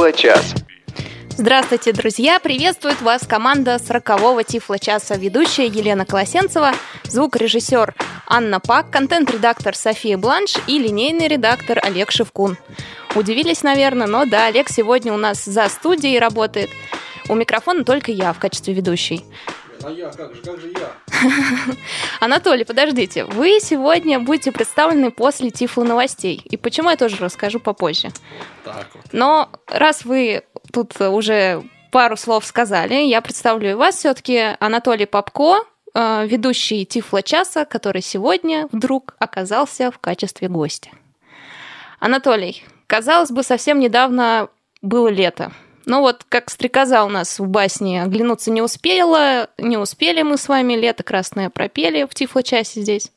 Тифло-час. Здравствуйте, друзья! Приветствует вас команда 40-го Тифло-часа. Ведущая Елена Колосенцева, звукорежиссер Анна Пак, контент-редактор София Бланш и линейный редактор Олег Шевкун. Удивились, наверное, но да, Олег сегодня у нас за студией работает. У микрофона только я в качестве ведущей. А я, как же, как же я? Анатолий, подождите, вы сегодня будете представлены после Тифло новостей. И почему я тоже расскажу попозже. Так вот. Но раз вы тут уже пару слов сказали, я представлю вас все-таки Анатолий Попко, э, ведущий Тифло часа, который сегодня вдруг оказался в качестве гостя. Анатолий, казалось бы, совсем недавно было лето. Но вот как стрекоза у нас в басне оглянуться не успела, не успели мы с вами, лето красное пропели в Тифло-часе здесь.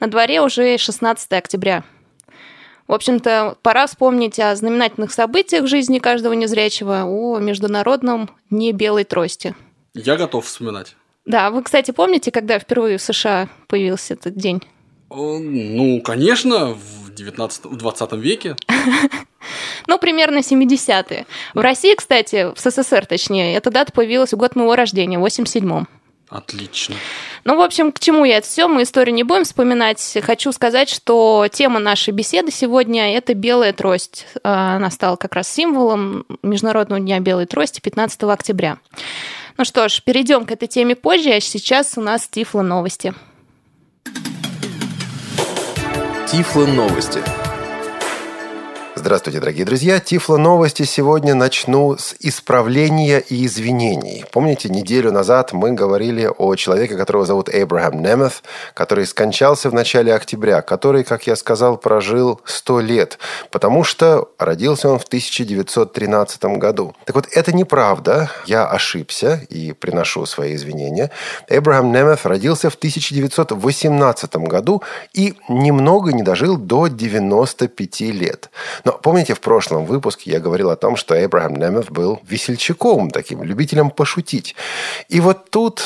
На дворе уже 16 октября. В общем-то, пора вспомнить о знаменательных событиях в жизни каждого незрячего, о Международном дне белой трости. Я готов вспоминать. Да, вы, кстати, помните, когда впервые в США появился этот день? О, Ну, конечно, в 19 в 20 веке. Ну, примерно 70-е. В России, кстати, в СССР точнее, эта дата появилась в год моего рождения, в 87-м. Отлично. Ну, в общем, к чему я это все? Мы историю не будем вспоминать. Хочу сказать, что тема нашей беседы сегодня – это белая трость. А, Она стала как раз символом Международного дня белой трости 15 октября. Ну что ж, перейдем к этой теме позже, а сейчас у нас Тифло новости. Тифло новости. Здравствуйте, дорогие друзья. Тифло новости сегодня начну с исправления и извинений. Помните, неделю назад мы говорили о человеке, которого зовут Эйбрахам Немeth, который скончался в начале октября, который, как я сказал, прожил 100 лет, потому что родился он в 1913 году. Так вот, это неправда. Я ошибся и приношу свои извинения. Эйбрахам Немeth родился в 1918 году и немного не дожил до 95 лет. Но помните, в прошлом выпуске я говорил о том, что Эбрахам Немeth был весельчаком, таким любителем пошутить. И вот тут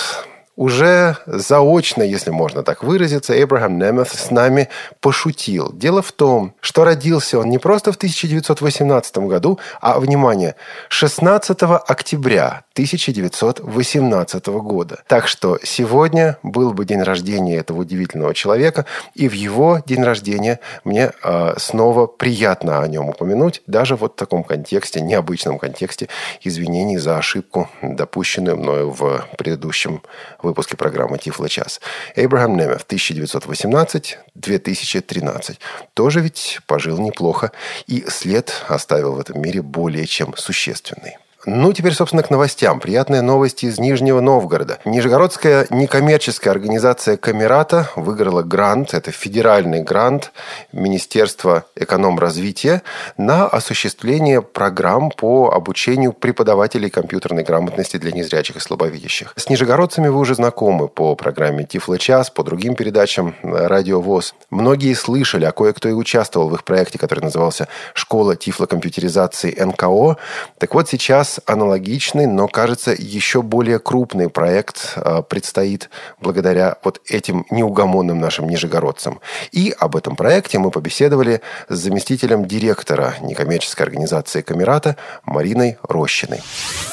уже заочно, если можно так выразиться, Эбрахам Немeth с нами пошутил. Дело в том, что родился он не просто в 1918 году, а, внимание, 16 октября 1918 года. Так что сегодня был бы день рождения этого удивительного человека, и в его день рождения мне э, снова приятно о нем упомянуть, даже вот в таком контексте, необычном контексте извинений за ошибку, допущенную мною в предыдущем выпуске программы «Тифло час». Эйбрахам Немев, 1918-2013. Тоже ведь пожил неплохо, и след оставил в этом мире более чем существенный. Ну, теперь, собственно, к новостям. Приятные новости из Нижнего Новгорода. Нижегородская некоммерческая организация «Камерата» выиграла грант, это федеральный грант Министерства эконом-развития на осуществление программ по обучению преподавателей компьютерной грамотности для незрячих и слабовидящих. С нижегородцами вы уже знакомы по программе «Тифло-час», по другим передачам «Радио ВОЗ». Многие слышали, а кое-кто и участвовал в их проекте, который назывался «Школа тифлокомпьютеризации НКО». Так вот, сейчас аналогичный, но, кажется, еще более крупный проект э, предстоит благодаря вот этим неугомонным нашим нижегородцам. И об этом проекте мы побеседовали с заместителем директора некоммерческой организации «Камерата» Мариной Рощиной.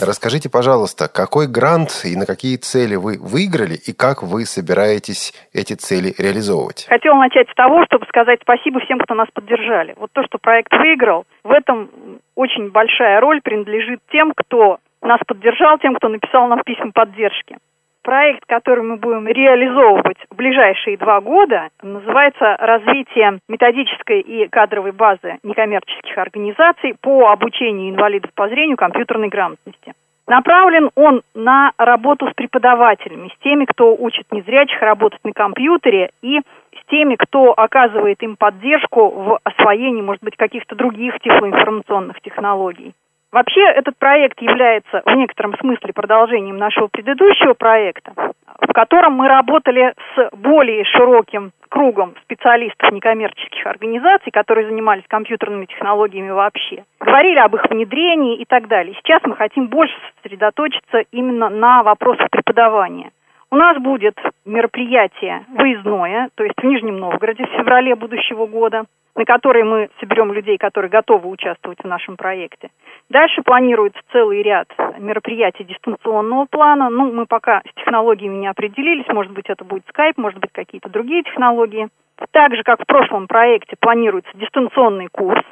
Расскажите, пожалуйста, какой грант и на какие цели вы выиграли и как вы собираетесь эти цели реализовывать? Хотела начать с того, чтобы сказать спасибо всем, кто нас поддержали. Вот то, что проект выиграл, в этом очень большая роль принадлежит тем, кто нас поддержал, тем, кто написал нам письма поддержки. Проект, который мы будем реализовывать в ближайшие два года, называется «Развитие методической и кадровой базы некоммерческих организаций по обучению инвалидов по зрению компьютерной грамотности». Направлен он на работу с преподавателями, с теми, кто учит незрячих работать на компьютере и теми, кто оказывает им поддержку в освоении, может быть, каких-то других тифлоинформационных технологий. Вообще этот проект является в некотором смысле продолжением нашего предыдущего проекта, в котором мы работали с более широким кругом специалистов некоммерческих организаций, которые занимались компьютерными технологиями вообще. Говорили об их внедрении и так далее. Сейчас мы хотим больше сосредоточиться именно на вопросах преподавания. У нас будет мероприятие выездное, то есть в Нижнем Новгороде в феврале будущего года, на которое мы соберем людей, которые готовы участвовать в нашем проекте. Дальше планируется целый ряд мероприятий дистанционного плана. Ну, мы пока с технологиями не определились. Может быть, это будет скайп, может быть, какие-то другие технологии. Так же, как в прошлом проекте, планируется дистанционный курс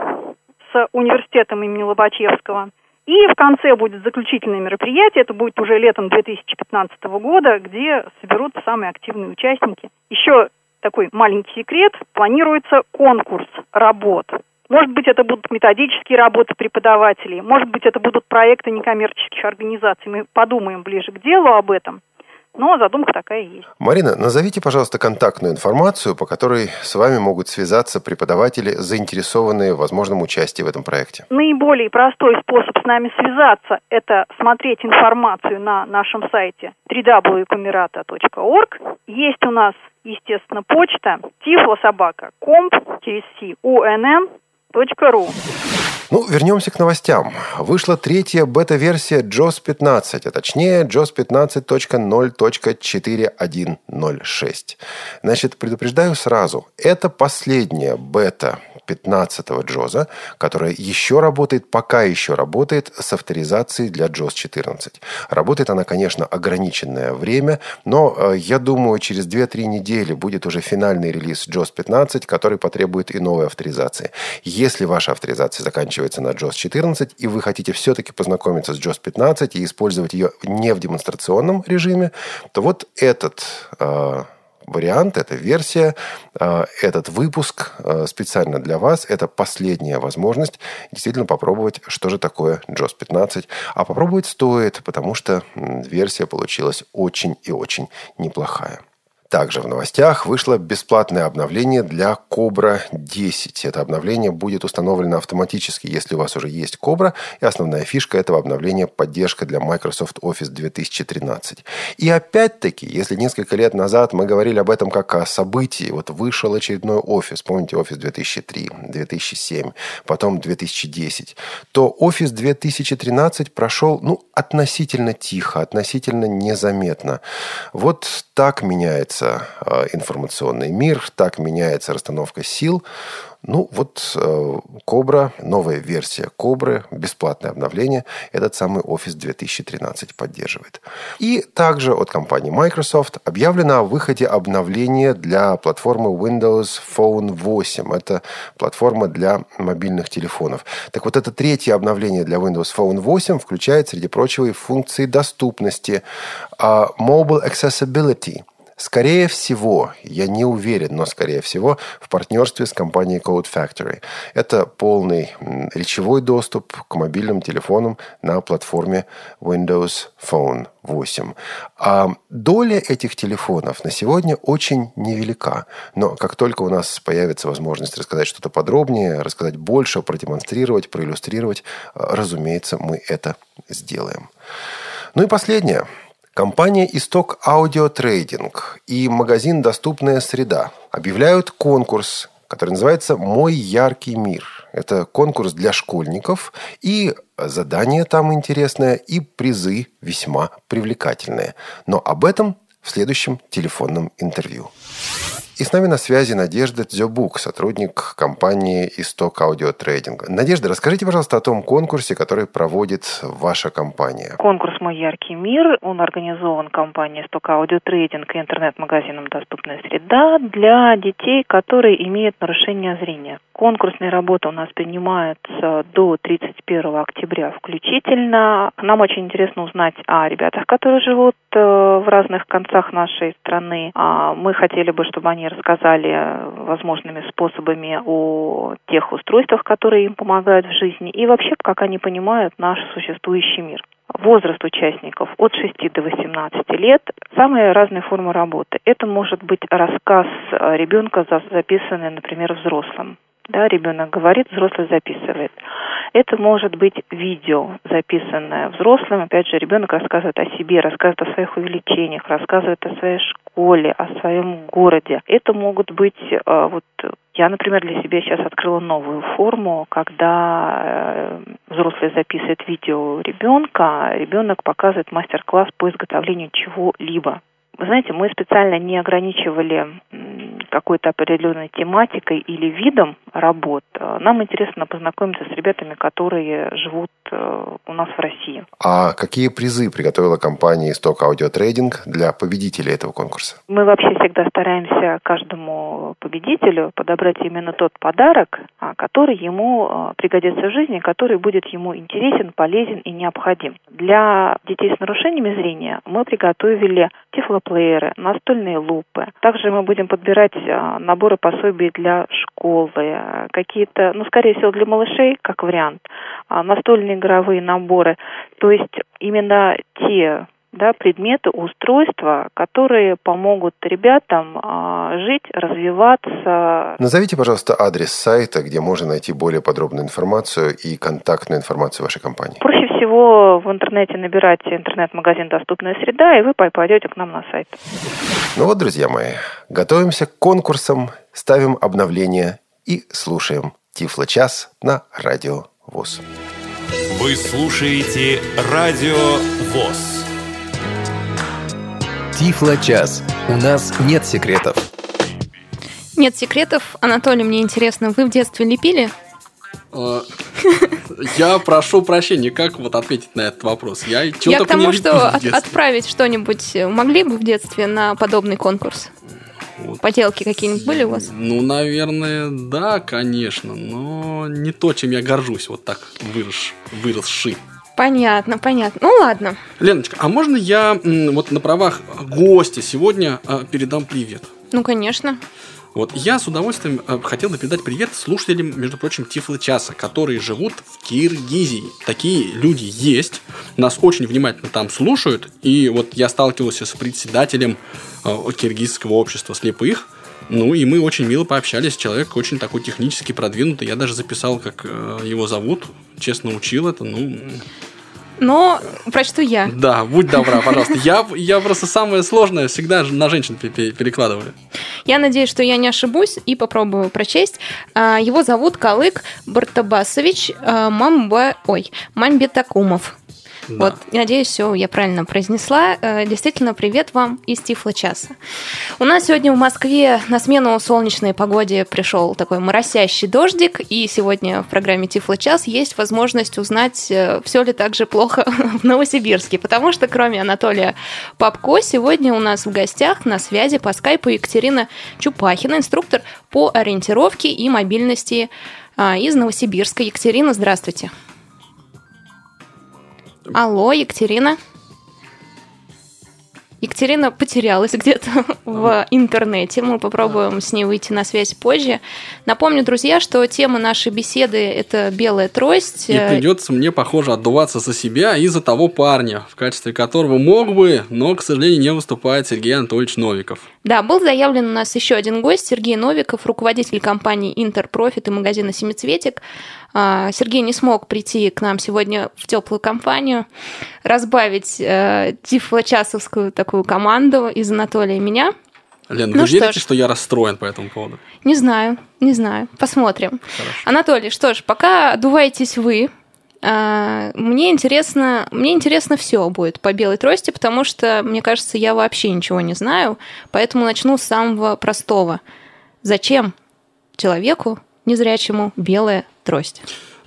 с университетом имени Лобачевского – и в конце будет заключительное мероприятие, это будет уже летом 2015 года, где соберутся самые активные участники. Еще такой маленький секрет, планируется конкурс работ. Может быть, это будут методические работы преподавателей, может быть, это будут проекты некоммерческих организаций. Мы подумаем ближе к делу об этом. Но задумка такая есть. Марина, назовите, пожалуйста, контактную информацию, по которой с вами могут связаться преподаватели, заинтересованные в возможном участии в этом проекте. Наиболее простой способ с нами связаться – это смотреть информацию на нашем сайте www.kumirata.org. Есть у нас, естественно, почта tiflosobaka.comp через C, ру. Ну, вернемся к новостям. Вышла третья бета-версия JOS 15, а точнее JOS 15.0.4106. Значит, предупреждаю сразу, это последняя бета 15-го JOS, которая еще работает, пока еще работает с авторизацией для JOS 14. Работает она, конечно, ограниченное время, но э, я думаю, через 2-3 недели будет уже финальный релиз JOS 15, который потребует и новой авторизации. Если ваша авторизация заканчивается на JOS 14, и вы хотите все-таки познакомиться с JOS 15 и использовать ее не в демонстрационном режиме, то вот этот э, вариант, эта версия, э, этот выпуск э, специально для вас. Это последняя возможность действительно попробовать, что же такое JOS 15. А попробовать стоит, потому что версия получилась очень и очень неплохая. Также в новостях вышло бесплатное обновление для Cobra 10. Это обновление будет установлено автоматически, если у вас уже есть Cobra. И основная фишка этого обновления – поддержка для Microsoft Office 2013. И опять-таки, если несколько лет назад мы говорили об этом как о событии, вот вышел очередной Office, помните Office 2003, 2007, потом 2010, то Office 2013 прошел ну, относительно тихо, относительно незаметно. Вот так меняется меняется э, информационный мир, так меняется расстановка сил. Ну, вот э, Кобра, новая версия Кобры, бесплатное обновление, этот самый Office 2013 поддерживает. И также от компании Microsoft объявлено о выходе обновления для платформы Windows Phone 8. Это платформа для мобильных телефонов. Так вот, это третье обновление для Windows Phone 8 включает, среди прочего, и функции доступности, uh, Mobile Accessibility – Скорее всего, я не уверен, но скорее всего, в партнерстве с компанией Code Factory. Это полный речевой доступ к мобильным телефонам на платформе Windows Phone 8. А доля этих телефонов на сегодня очень невелика. Но как только у нас появится возможность рассказать что-то подробнее, рассказать больше, продемонстрировать, проиллюстрировать, разумеется, мы это сделаем. Ну и последнее – Компания «Исток Аудио Трейдинг» и магазин «Доступная среда» объявляют конкурс, который называется «Мой яркий мир». Это конкурс для школьников, и задание там интересное, и призы весьма привлекательные. Но об этом в следующем телефонном интервью. И с нами на связи Надежда Дзюбук, сотрудник компании «Исток Аудио Трейдинг». Надежда, расскажите, пожалуйста, о том конкурсе, который проводит ваша компания. Конкурс «Мой яркий мир», он организован компанией «Исток Аудио Трейдинг» и интернет-магазином «Доступная среда» для детей, которые имеют нарушение зрения. Конкурсные работы у нас принимаются до 31 октября включительно. Нам очень интересно узнать о ребятах, которые живут э, в разных концах нашей страны. А мы хотели бы, чтобы они рассказали возможными способами о тех устройствах, которые им помогают в жизни, и вообще, как они понимают наш существующий мир. Возраст участников от 6 до 18 лет. Самые разные формы работы. Это может быть рассказ ребенка, записанный, например, взрослым да, ребенок говорит, взрослый записывает. Это может быть видео, записанное взрослым. Опять же, ребенок рассказывает о себе, рассказывает о своих увеличениях, рассказывает о своей школе, о своем городе. Это могут быть, э, вот я, например, для себя сейчас открыла новую форму, когда э, взрослый записывает видео ребенка, ребенок показывает мастер-класс по изготовлению чего-либо Вы знаете, мы специально не ограничивали какой-то определенной тематикой или видом работ. Нам интересно познакомиться с ребятами, которые живут э, у нас в России. А какие призы приготовила компания Stock Audio Trading для победителей этого конкурса? Мы вообще всегда стараемся каждому победителю подобрать именно тот подарок, а, который ему э, пригодится в жизни, который будет ему интересен, полезен и необходим. Для детей с нарушениями зрения мы приготовили тифлоплееры, настольные лупы. Также мы будем подбирать а, наборы пособий для школы, какие-то, ну, скорее всего, для малышей, как вариант, а, настольные игровые наборы. То есть именно те да, предметы, устройства, которые помогут ребятам а, жить, развиваться. Назовите, пожалуйста, адрес сайта, где можно найти более подробную информацию и контактную информацию вашей компании. Проще всего в интернете набирать интернет-магазин «Доступная среда», и вы попадете к нам на сайт. Ну вот, друзья мои, готовимся к конкурсам, ставим обновления и слушаем Тифло-час на Радио ВОЗ. Вы слушаете Радио ВОЗ. Тифло-час. У нас нет секретов. Нет секретов. Анатолий, мне интересно, вы в детстве лепили? Э, я прошу прощения, как вот ответить на этот вопрос? Я, я к тому, что от, отправить что-нибудь могли бы в детстве на подобный конкурс? Вот. Поделки какие-нибудь были у вас? Ну, наверное, да, конечно, но не то, чем я горжусь, вот так вырос, выросший. Понятно, понятно. Ну ладно. Леночка, а можно я вот на правах гостя сегодня а, передам привет? Ну, конечно. Вот я с удовольствием э, хотел бы передать привет слушателям, между прочим, Тифлы Часа, которые живут в Киргизии. Такие люди есть, нас очень внимательно там слушают, и вот я сталкивался с председателем э, киргизского общества слепых, ну и мы очень мило пообщались. Человек очень такой технически продвинутый. Я даже записал, как э, его зовут. Честно учил это. Ну, но прочту я. Да, будь добра, пожалуйста. Я, я просто самое сложное всегда на женщин перекладываю. Я надеюсь, что я не ошибусь и попробую прочесть. А, его зовут Калык Бартабасович а, Мамба... Ой, Мамбетакумов. Да. Вот, надеюсь, все я правильно произнесла. Э, действительно, привет вам из Тифла часа. У нас сегодня в Москве на смену солнечной погоде пришел такой моросящий дождик, и сегодня в программе Тифла час есть возможность узнать, э, все ли так же плохо в Новосибирске, потому что кроме Анатолия Попко, сегодня у нас в гостях на связи по скайпу Екатерина Чупахина, инструктор по ориентировке и мобильности а, из Новосибирска. Екатерина, здравствуйте. Алло, Екатерина. Екатерина потерялась где-то в интернете. Мы попробуем с ней выйти на связь позже. Напомню, друзья, что тема нашей беседы – это белая трость. И придется мне, похоже, отдуваться за себя и за того парня, в качестве которого мог бы, но, к сожалению, не выступает Сергей Анатольевич Новиков. Да, был заявлен у нас еще один гость, Сергей Новиков, руководитель компании «Интерпрофит» и магазина «Семицветик». А, Сергей не смог прийти к нам сегодня в теплую компанию, разбавить э, тифлочасовскую такую команду из Анатолия и меня. Лен, ну вы что верите, ж, что я расстроен по этому поводу? Не знаю, не знаю. Посмотрим. Хорошо. Анатолий, что ж, пока одуваетесь вы, а, мне интересно, мне интересно все будет по белой трости, потому что, мне кажется, я вообще ничего не знаю, поэтому начну с самого простого. Зачем человеку незрячему белая трость.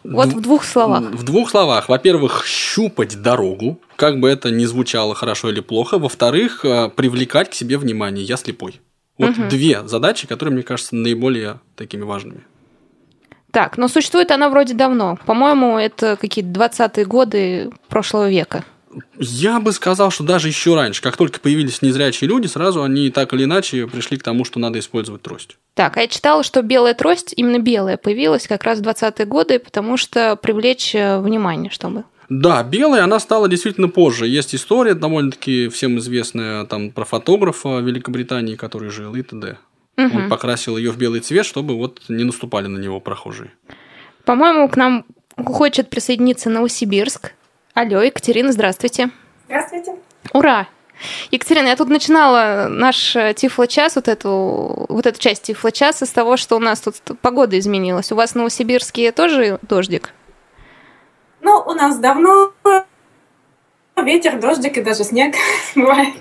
Вот в двух словах. В двух словах. Во-первых, щупать дорогу, как бы это ни звучало хорошо или плохо. Во-вторых, э, привлекать к себе внимание. Я слепой. Вот угу. две задачи, которые, мне кажется, наиболее такими важными. Так, но существует она вроде давно. По-моему, это какие-то 20-е годы прошлого века. Я бы сказал, что даже еще раньше, как только появились незрячие люди, сразу они так или иначе пришли к тому, что надо использовать трость. Так, а я читала, что белая трость, именно белая, появилась как раз в 20-е годы, потому что привлечь э, внимание, чтобы да, белая, она стала действительно позже. Есть история довольно-таки всем известная там про фотографа Великобритании, который жил и т.д. Угу. Он покрасил ее в белый цвет, чтобы вот не наступали на него прохожие. По-моему, к нам хочет присоединиться Новосибирск. Алло, Екатерина, здравствуйте. Здравствуйте. Ура! Екатерина, я тут начинала наш э, тифло-час, вот эту, вот эту часть тифло-часа с того, что у нас тут погода изменилась. У вас в Новосибирске тоже дождик? Ну, у нас давно ветер, дождик и даже снег бывает.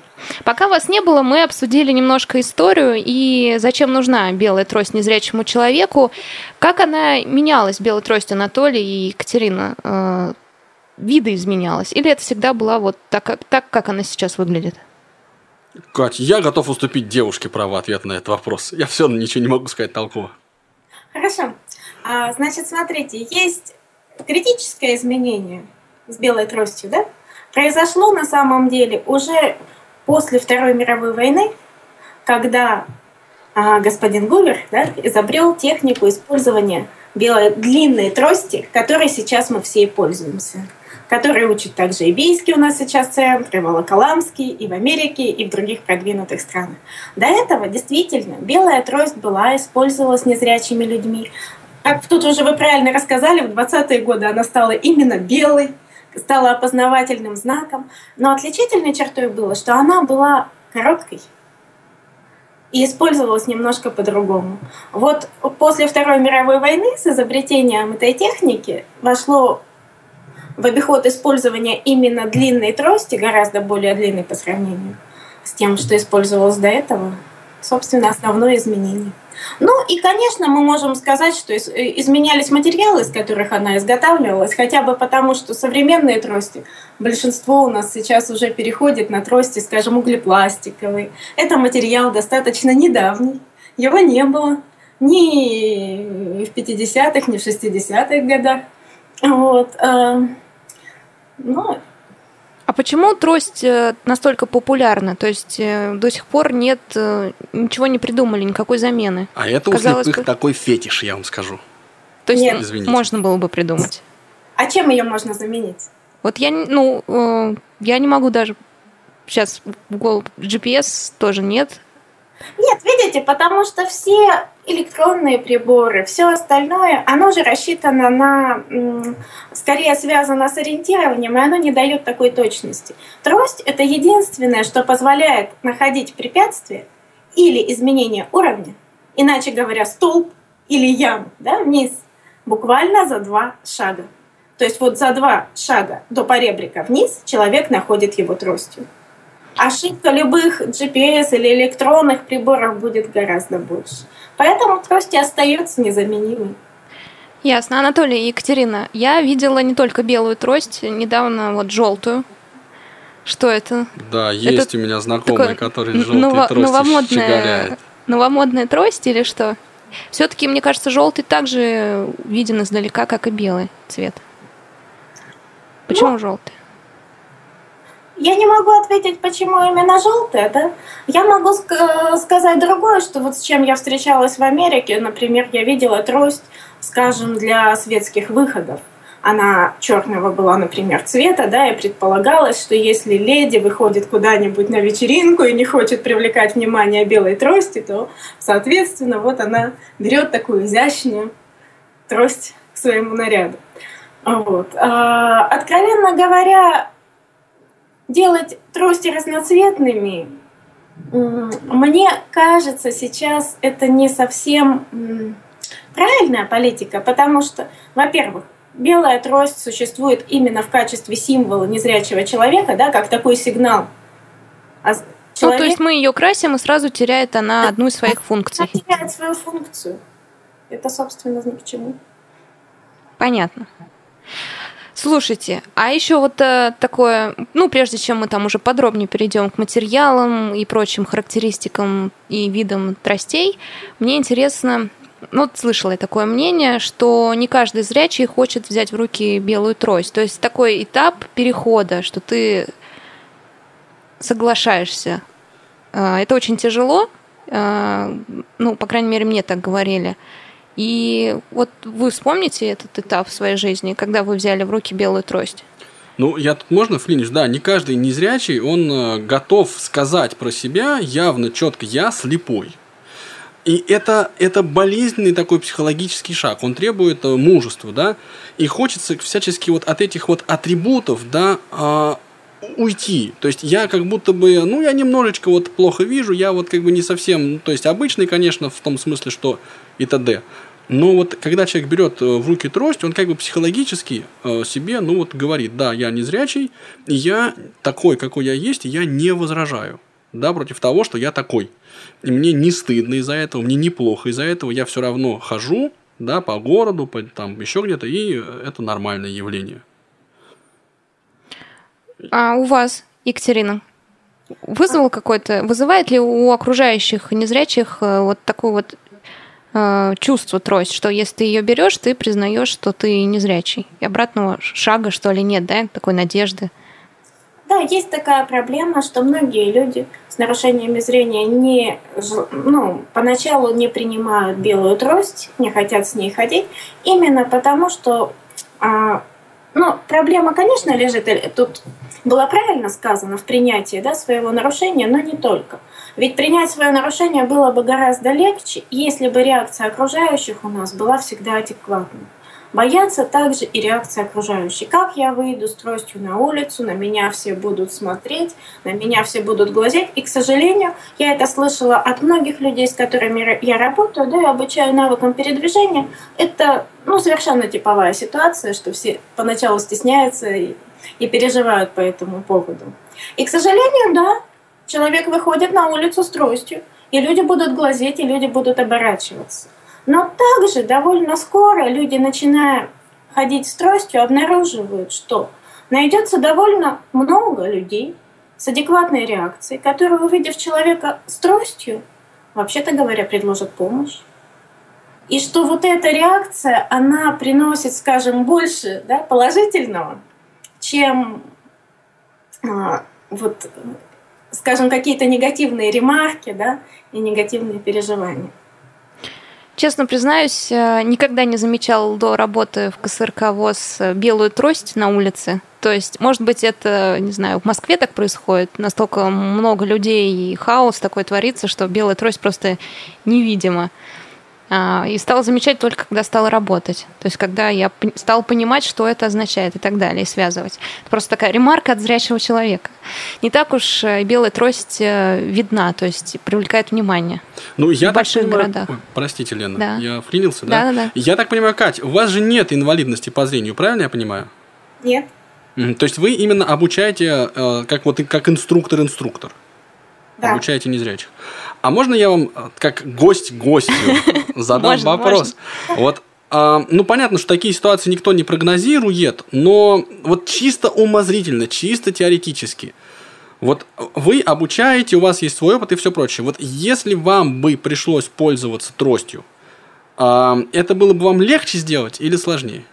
Пока вас не было, мы обсудили немножко историю и зачем нужна белая трость незрячему человеку. Как она менялась, белая трость Анатолий и Екатерина? Э, вида изменялась? Или это всегда была вот так, как- так, как она сейчас выглядит? Кать, я готов уступить девушке право ответа на этот вопрос. Я все ничего не могу сказать толково. Хорошо. А, значит, смотрите, есть критическое изменение с белой тростью, да? Произошло на самом деле уже после Второй мировой войны, когда а, господин Гувер да, изобрел технику использования белой длинной трости, которой сейчас мы все и пользуемся который учат также и Бийский у нас сейчас центр, и Волоколамский, и в Америке, и в других продвинутых странах. До этого действительно белая трость была, использовалась незрячими людьми. Как тут уже вы правильно рассказали, в 20-е годы она стала именно белой, стала опознавательным знаком. Но отличительной чертой было, что она была короткой и использовалась немножко по-другому. Вот после Второй мировой войны с изобретением этой техники вошло в обиход использования именно длинной трости, гораздо более длинной по сравнению с тем, что использовалось до этого, собственно, основное изменение. Ну и, конечно, мы можем сказать, что изменялись материалы, из которых она изготавливалась, хотя бы потому, что современные трости, большинство у нас сейчас уже переходит на трости, скажем, углепластиковые. Это материал достаточно недавний, его не было ни в 50-х, ни в 60-х годах. Вот. Ну, а почему трость э, настолько популярна? То есть э, до сих пор нет, э, ничего не придумали, никакой замены. А это Казалось у слепых бы... такой фетиш, я вам скажу. То есть нет. Извините. можно было бы придумать. А чем ее можно заменить? Вот я, ну, я не могу даже сейчас в голову GPS тоже нет. Нет, видите, потому что все электронные приборы, все остальное, оно же рассчитано на, скорее связано с ориентированием, и оно не дает такой точности. Трость — это единственное, что позволяет находить препятствия или изменение уровня, иначе говоря, столб или яму, да, вниз, буквально за два шага. То есть вот за два шага до поребрика вниз человек находит его тростью ошибка любых GPS или электронных приборов будет гораздо больше. Поэтому трости остается незаменимой. Ясно. Анатолий и Екатерина, я видела не только белую трость, недавно вот желтую. Что это? Да, есть это у меня знакомый, который желтый ново- трости новомодная, новомодная трость или что? Все-таки, мне кажется, желтый также виден издалека, как и белый цвет. Почему ну, желтый? Я не могу ответить, почему именно желтая, да? Я могу ск- сказать другое, что вот с чем я встречалась в Америке, например, я видела трость, скажем, для светских выходов. Она черного была, например, цвета, да, и предполагалось, что если леди выходит куда-нибудь на вечеринку и не хочет привлекать внимание белой трости, то, соответственно, вот она берет такую изящную трость к своему наряду. Вот. А, откровенно говоря, делать трости разноцветными, мне кажется, сейчас это не совсем правильная политика, потому что, во-первых, белая трость существует именно в качестве символа незрячего человека, да, как такой сигнал. А человек... Ну, то есть мы ее красим, и сразу теряет она одну из своих функций. Она теряет свою функцию. Это, собственно, ни к чему. Понятно. Слушайте, а еще вот э, такое, ну, прежде чем мы там уже подробнее перейдем к материалам и прочим характеристикам и видам тростей, мне интересно, ну, вот слышала я такое мнение, что не каждый зрячий хочет взять в руки белую трость. То есть такой этап перехода, что ты соглашаешься. Э, это очень тяжело, э, ну, по крайней мере, мне так говорили. И вот вы вспомните этот этап в своей жизни, когда вы взяли в руки белую трость? Ну, я тут можно вклинюсь? Да, не каждый незрячий, он э, готов сказать про себя явно, четко, я слепой. И это, это болезненный такой психологический шаг, он требует э, мужества, да, и хочется всячески вот от этих вот атрибутов, да, э, уйти. То есть я как будто бы, ну, я немножечко вот плохо вижу, я вот как бы не совсем, ну, то есть обычный, конечно, в том смысле, что и т.д. Но вот когда человек берет э, в руки трость, он как бы психологически э, себе, ну вот говорит, да, я незрячий, я такой, какой я есть, я не возражаю. да, против того, что я такой. И мне не стыдно из-за этого, мне неплохо из-за этого, я все равно хожу, да, по городу, по, там еще где-то, и это нормальное явление. А у вас, Екатерина, вызвал какой-то, вызывает ли у окружающих незрячих э, вот такое вот э, чувство трость, что если ты ее берешь, ты признаешь, что ты незрячий. И обратного шага, что ли, нет, да, такой надежды. Да, есть такая проблема, что многие люди с нарушениями зрения не, ну, поначалу не принимают белую трость, не хотят с ней ходить, именно потому что а, ну, проблема, конечно, лежит, э, тут было правильно сказано в принятии да, своего нарушения, но не только. Ведь принять свое нарушение было бы гораздо легче, если бы реакция окружающих у нас была всегда адекватной. Боятся также и реакции окружающих. Как я выйду с тростью на улицу, на меня все будут смотреть, на меня все будут глазеть. И, к сожалению, я это слышала от многих людей, с которыми я работаю, да, и обучаю навыкам передвижения. Это ну, совершенно типовая ситуация, что все поначалу стесняются и, и переживают по этому поводу. И, к сожалению, да, человек выходит на улицу с тростью, и люди будут глазеть, и люди будут оборачиваться. Но также довольно скоро люди, начиная ходить с тростью, обнаруживают, что найдется довольно много людей с адекватной реакцией, которые, увидев человека с тростью, вообще-то говоря, предложат помощь. И что вот эта реакция, она приносит, скажем, больше да, положительного, чем а, вот, скажем, какие-то негативные ремарки да, и негативные переживания. Честно признаюсь, э, никогда не замечал до работы в КСРК ВОЗ э, белую трость на улице. То есть, может быть, это, не знаю, в Москве так происходит, настолько много людей и хаос такой творится, что белая трость просто невидима. А, и стала замечать только, когда стала работать. То есть, когда я стала понимать, что это означает и так далее, и связывать. Это просто такая ремарка от зрячего человека. Не так уж э, белая трость э, видна, то есть привлекает внимание. Ну, я в больших понимаю... городах. Ой, простите, Лена, да. я вклинился, да? Да, да, да. Я так понимаю, Кать, у вас же нет инвалидности по зрению, правильно я понимаю? Нет. То есть вы именно обучаете э, как вот как инструктор-инструктор? Да. Обучаете незрячих. А можно я вам, как гость гостю, задам вопрос? Вот а, ну, понятно, что такие ситуации никто не прогнозирует, но вот чисто умозрительно, чисто теоретически, вот вы обучаете, у вас есть свой опыт и все прочее. Вот если вам бы пришлось пользоваться тростью, а, это было бы вам легче сделать или сложнее?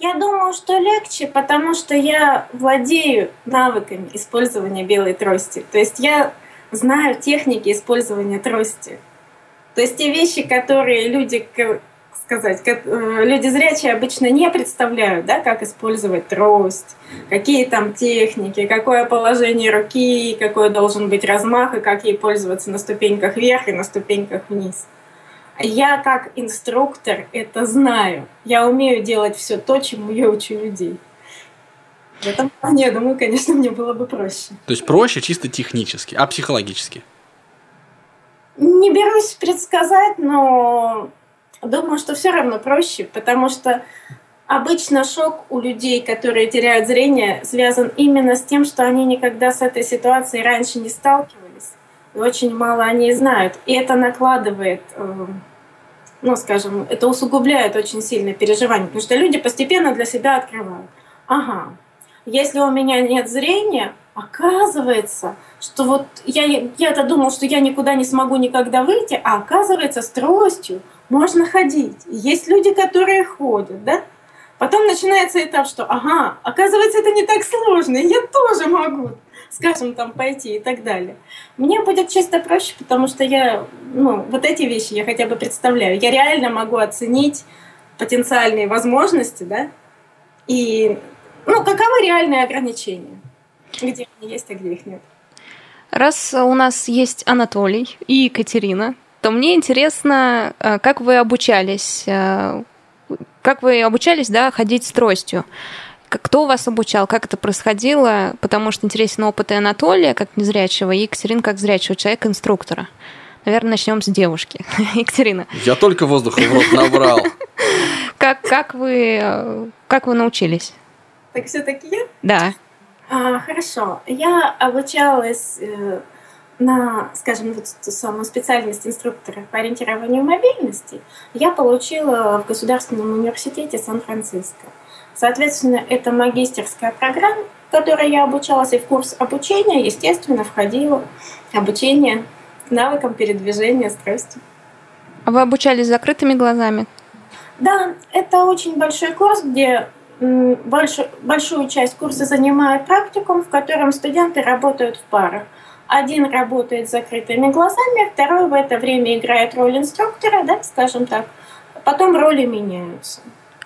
Я думаю, что легче, потому что я владею навыками использования белой трости. То есть я знаю техники использования трости. То есть те вещи, которые люди, сказать, э, люди зрячие обычно не представляют, да, как использовать трость, какие там техники, какое положение руки, какой должен быть размах и как ей пользоваться на ступеньках вверх и на ступеньках вниз. Я как инструктор это знаю. Я умею делать все то, чему я учу людей. В этом плане, я думаю, конечно, мне было бы проще. То есть проще чисто технически, а психологически? Не берусь предсказать, но думаю, что все равно проще, потому что обычно шок у людей, которые теряют зрение, связан именно с тем, что они никогда с этой ситуацией раньше не сталкивались. И очень мало они знают. И это накладывает, эм, ну, скажем, это усугубляет очень сильно переживания, потому что люди постепенно для себя открывают. Ага, если у меня нет зрения, оказывается, что вот я, я-то думал, что я никуда не смогу никогда выйти, а оказывается, с тростью можно ходить. Есть люди, которые ходят, да? Потом начинается этап, что, ага, оказывается, это не так сложно, я тоже могу, скажем, там пойти и так далее. Мне будет чисто проще, потому что я, ну, вот эти вещи я хотя бы представляю. Я реально могу оценить потенциальные возможности, да, и ну, каковы реальные ограничения? Где они есть, а где их нет? Раз у нас есть Анатолий и Екатерина, то мне интересно, э, как вы обучались, э, как вы обучались, да, ходить с тростью. Кто вас обучал, как это происходило? Потому что интересен опыт и Анатолия, как незрячего, и Екатерина, как зрячего человека-инструктора. Наверное, начнем с девушки. Екатерина. Я только воздуха в рот набрал. Как, как, вы, как вы научились? Так все-таки я? Да. А, хорошо. Я обучалась э, на, скажем, вот ту самую специальность инструктора по ориентированию мобильности. Я получила в Государственном университете Сан-Франциско. Соответственно, это магистерская программа, в которой я обучалась, и в курс обучения, естественно, входило обучение навыкам передвижения с тростью. А вы обучались закрытыми глазами? Да, это очень большой курс, где больш, большую часть курса занимает практикум, в котором студенты работают в парах. Один работает с закрытыми глазами, второй в это время играет роль инструктора, да, скажем так. Потом роли меняются.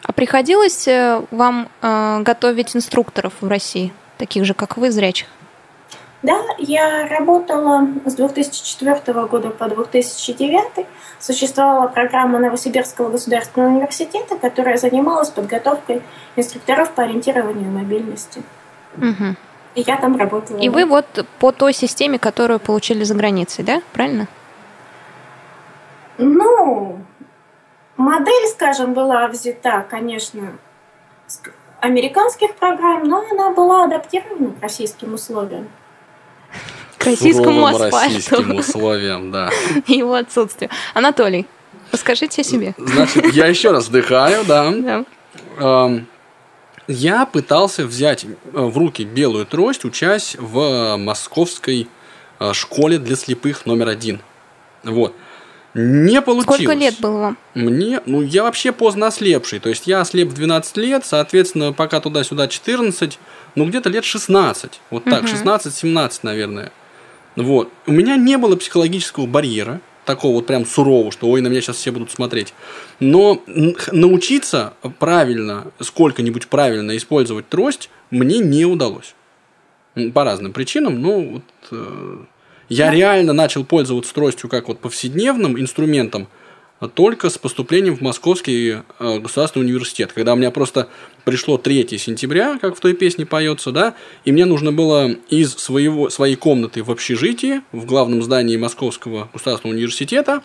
А приходилось э, вам э, готовить инструкторов в России, таких же, как вы, зрячих? Да, я работала с 2004 года по 2009. Существовала программа Новосибирского государственного университета, которая занималась подготовкой инструкторов по ориентированию мобильности. Угу. И я там работала. И вы вот по той системе, которую получили за границей, да? Правильно? Ну, модель, скажем, была взята, конечно, с американских программ, но она была адаптирована к российским условиям к российскому асфальту. российским условиям, да. И его отсутствию. Анатолий, расскажите о себе. Значит, я еще раз вдыхаю, да. да. Я пытался взять э, в руки белую трость, учась в московской э, школе для слепых номер один. Вот. Не получилось. Сколько лет было вам? Мне, ну, я вообще поздно ослепший. То есть, я ослеп в 12 лет, соответственно, пока туда-сюда 14, ну, где-то лет 16. Вот так, угу. 16-17, наверное. Вот. У меня не было психологического барьера, такого вот прям сурового, что ой, на меня сейчас все будут смотреть. Но научиться правильно, сколько-нибудь правильно использовать трость мне не удалось. По разным причинам. Ну, вот, э, я реально начал пользоваться тростью как вот повседневным инструментом – только с поступлением в Московский э, государственный университет, когда у меня просто пришло 3 сентября, как в той песне поется, да, и мне нужно было из своего, своей комнаты в общежитии, в главном здании Московского государственного университета,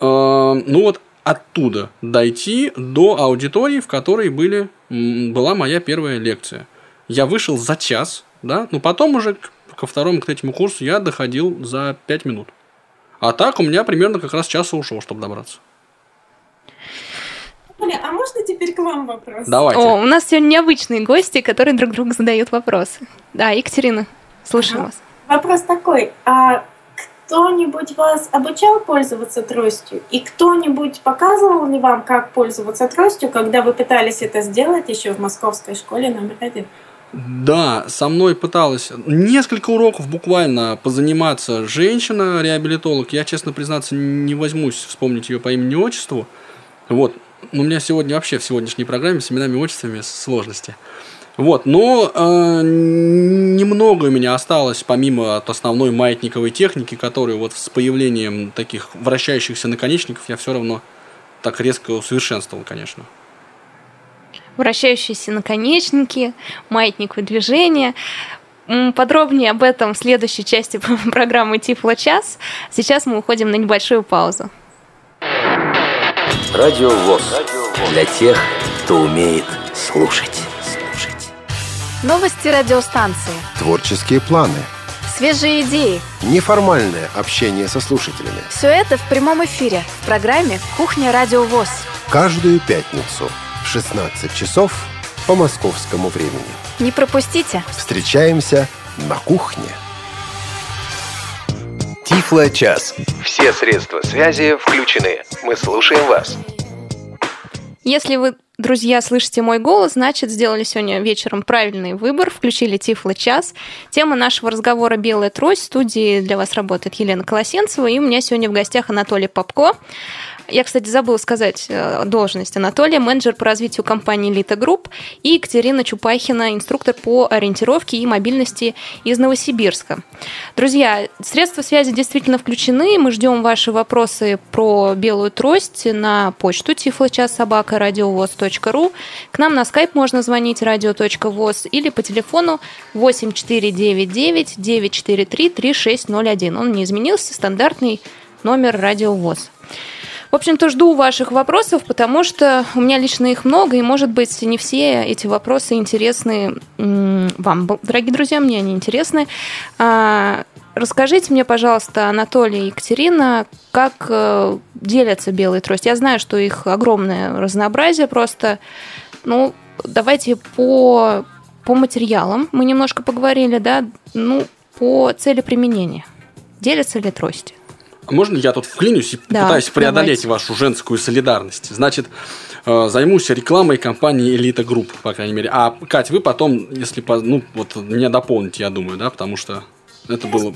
э, ну вот оттуда дойти до аудитории, в которой были, была моя первая лекция. Я вышел за час, да, но потом уже ко второму, к третьему курсу я доходил за 5 минут. А так у меня примерно как раз часа ушел, чтобы добраться. Оля, а можно теперь к вам вопрос? Давайте. О, у нас сегодня необычные гости, которые друг другу задают вопросы. Да, Екатерина, слушаем ага. вас. Вопрос такой, а кто-нибудь вас обучал пользоваться тростью? И кто-нибудь показывал ли вам, как пользоваться тростью, когда вы пытались это сделать еще в московской школе номер один? Да, со мной пыталась несколько уроков буквально позаниматься женщина-реабилитолог. Я, честно признаться, не возьмусь вспомнить ее по имени и отчеству. Вот. У меня сегодня вообще в сегодняшней программе с именами и отчествами сложности. Вот, но э, немного у меня осталось, помимо от основной маятниковой техники, которую вот с появлением таких вращающихся наконечников я все равно так резко усовершенствовал, конечно вращающиеся наконечники, маятниковое движение. Подробнее об этом в следующей части программы Тифло час. Сейчас мы уходим на небольшую паузу. Радио ВОЗ. Для тех, кто умеет слушать. слушать. Новости радиостанции. Творческие планы. Свежие идеи. Неформальное общение со слушателями. Все это в прямом эфире в программе «Кухня Радио ВОЗ». Каждую пятницу – 16 часов по московскому времени. Не пропустите. Встречаемся на кухне. Тифло час. Все средства связи включены. Мы слушаем вас. Если вы, друзья, слышите мой голос, значит, сделали сегодня вечером правильный выбор, включили Тифло час. Тема нашего разговора «Белая трость». В студии для вас работает Елена Колосенцева, и у меня сегодня в гостях Анатолий Попко, я, кстати, забыла сказать э, должность Анатолия, менеджер по развитию компании Элита Групп, и Екатерина Чупахина, инструктор по ориентировке и мобильности из Новосибирска. Друзья, средства связи действительно включены. Мы ждем ваши вопросы про белую трость на почту тифлочасsobака.радиовоз.ру. К нам на скайп можно звонить радио.воз или по телефону 8499 943 3601. Он не изменился, стандартный номер радиовоз. В общем-то, жду ваших вопросов, потому что у меня лично их много, и, может быть, не все эти вопросы интересны вам, дорогие друзья, мне они интересны. А, расскажите мне, пожалуйста, Анатолий и Екатерина, как э, делятся белые трости? Я знаю, что их огромное разнообразие просто. Ну, давайте по, по материалам мы немножко поговорили, да? Ну, по цели применения. Делятся ли трости? Можно я тут вклинюсь и Да, пытаюсь преодолеть давайте. вашу женскую солидарность? Значит, э, займусь рекламой компании Элита Групп, по крайней мере. А, Кать, вы потом, если по- ну, вот меня дополните, я думаю, да, потому что это было...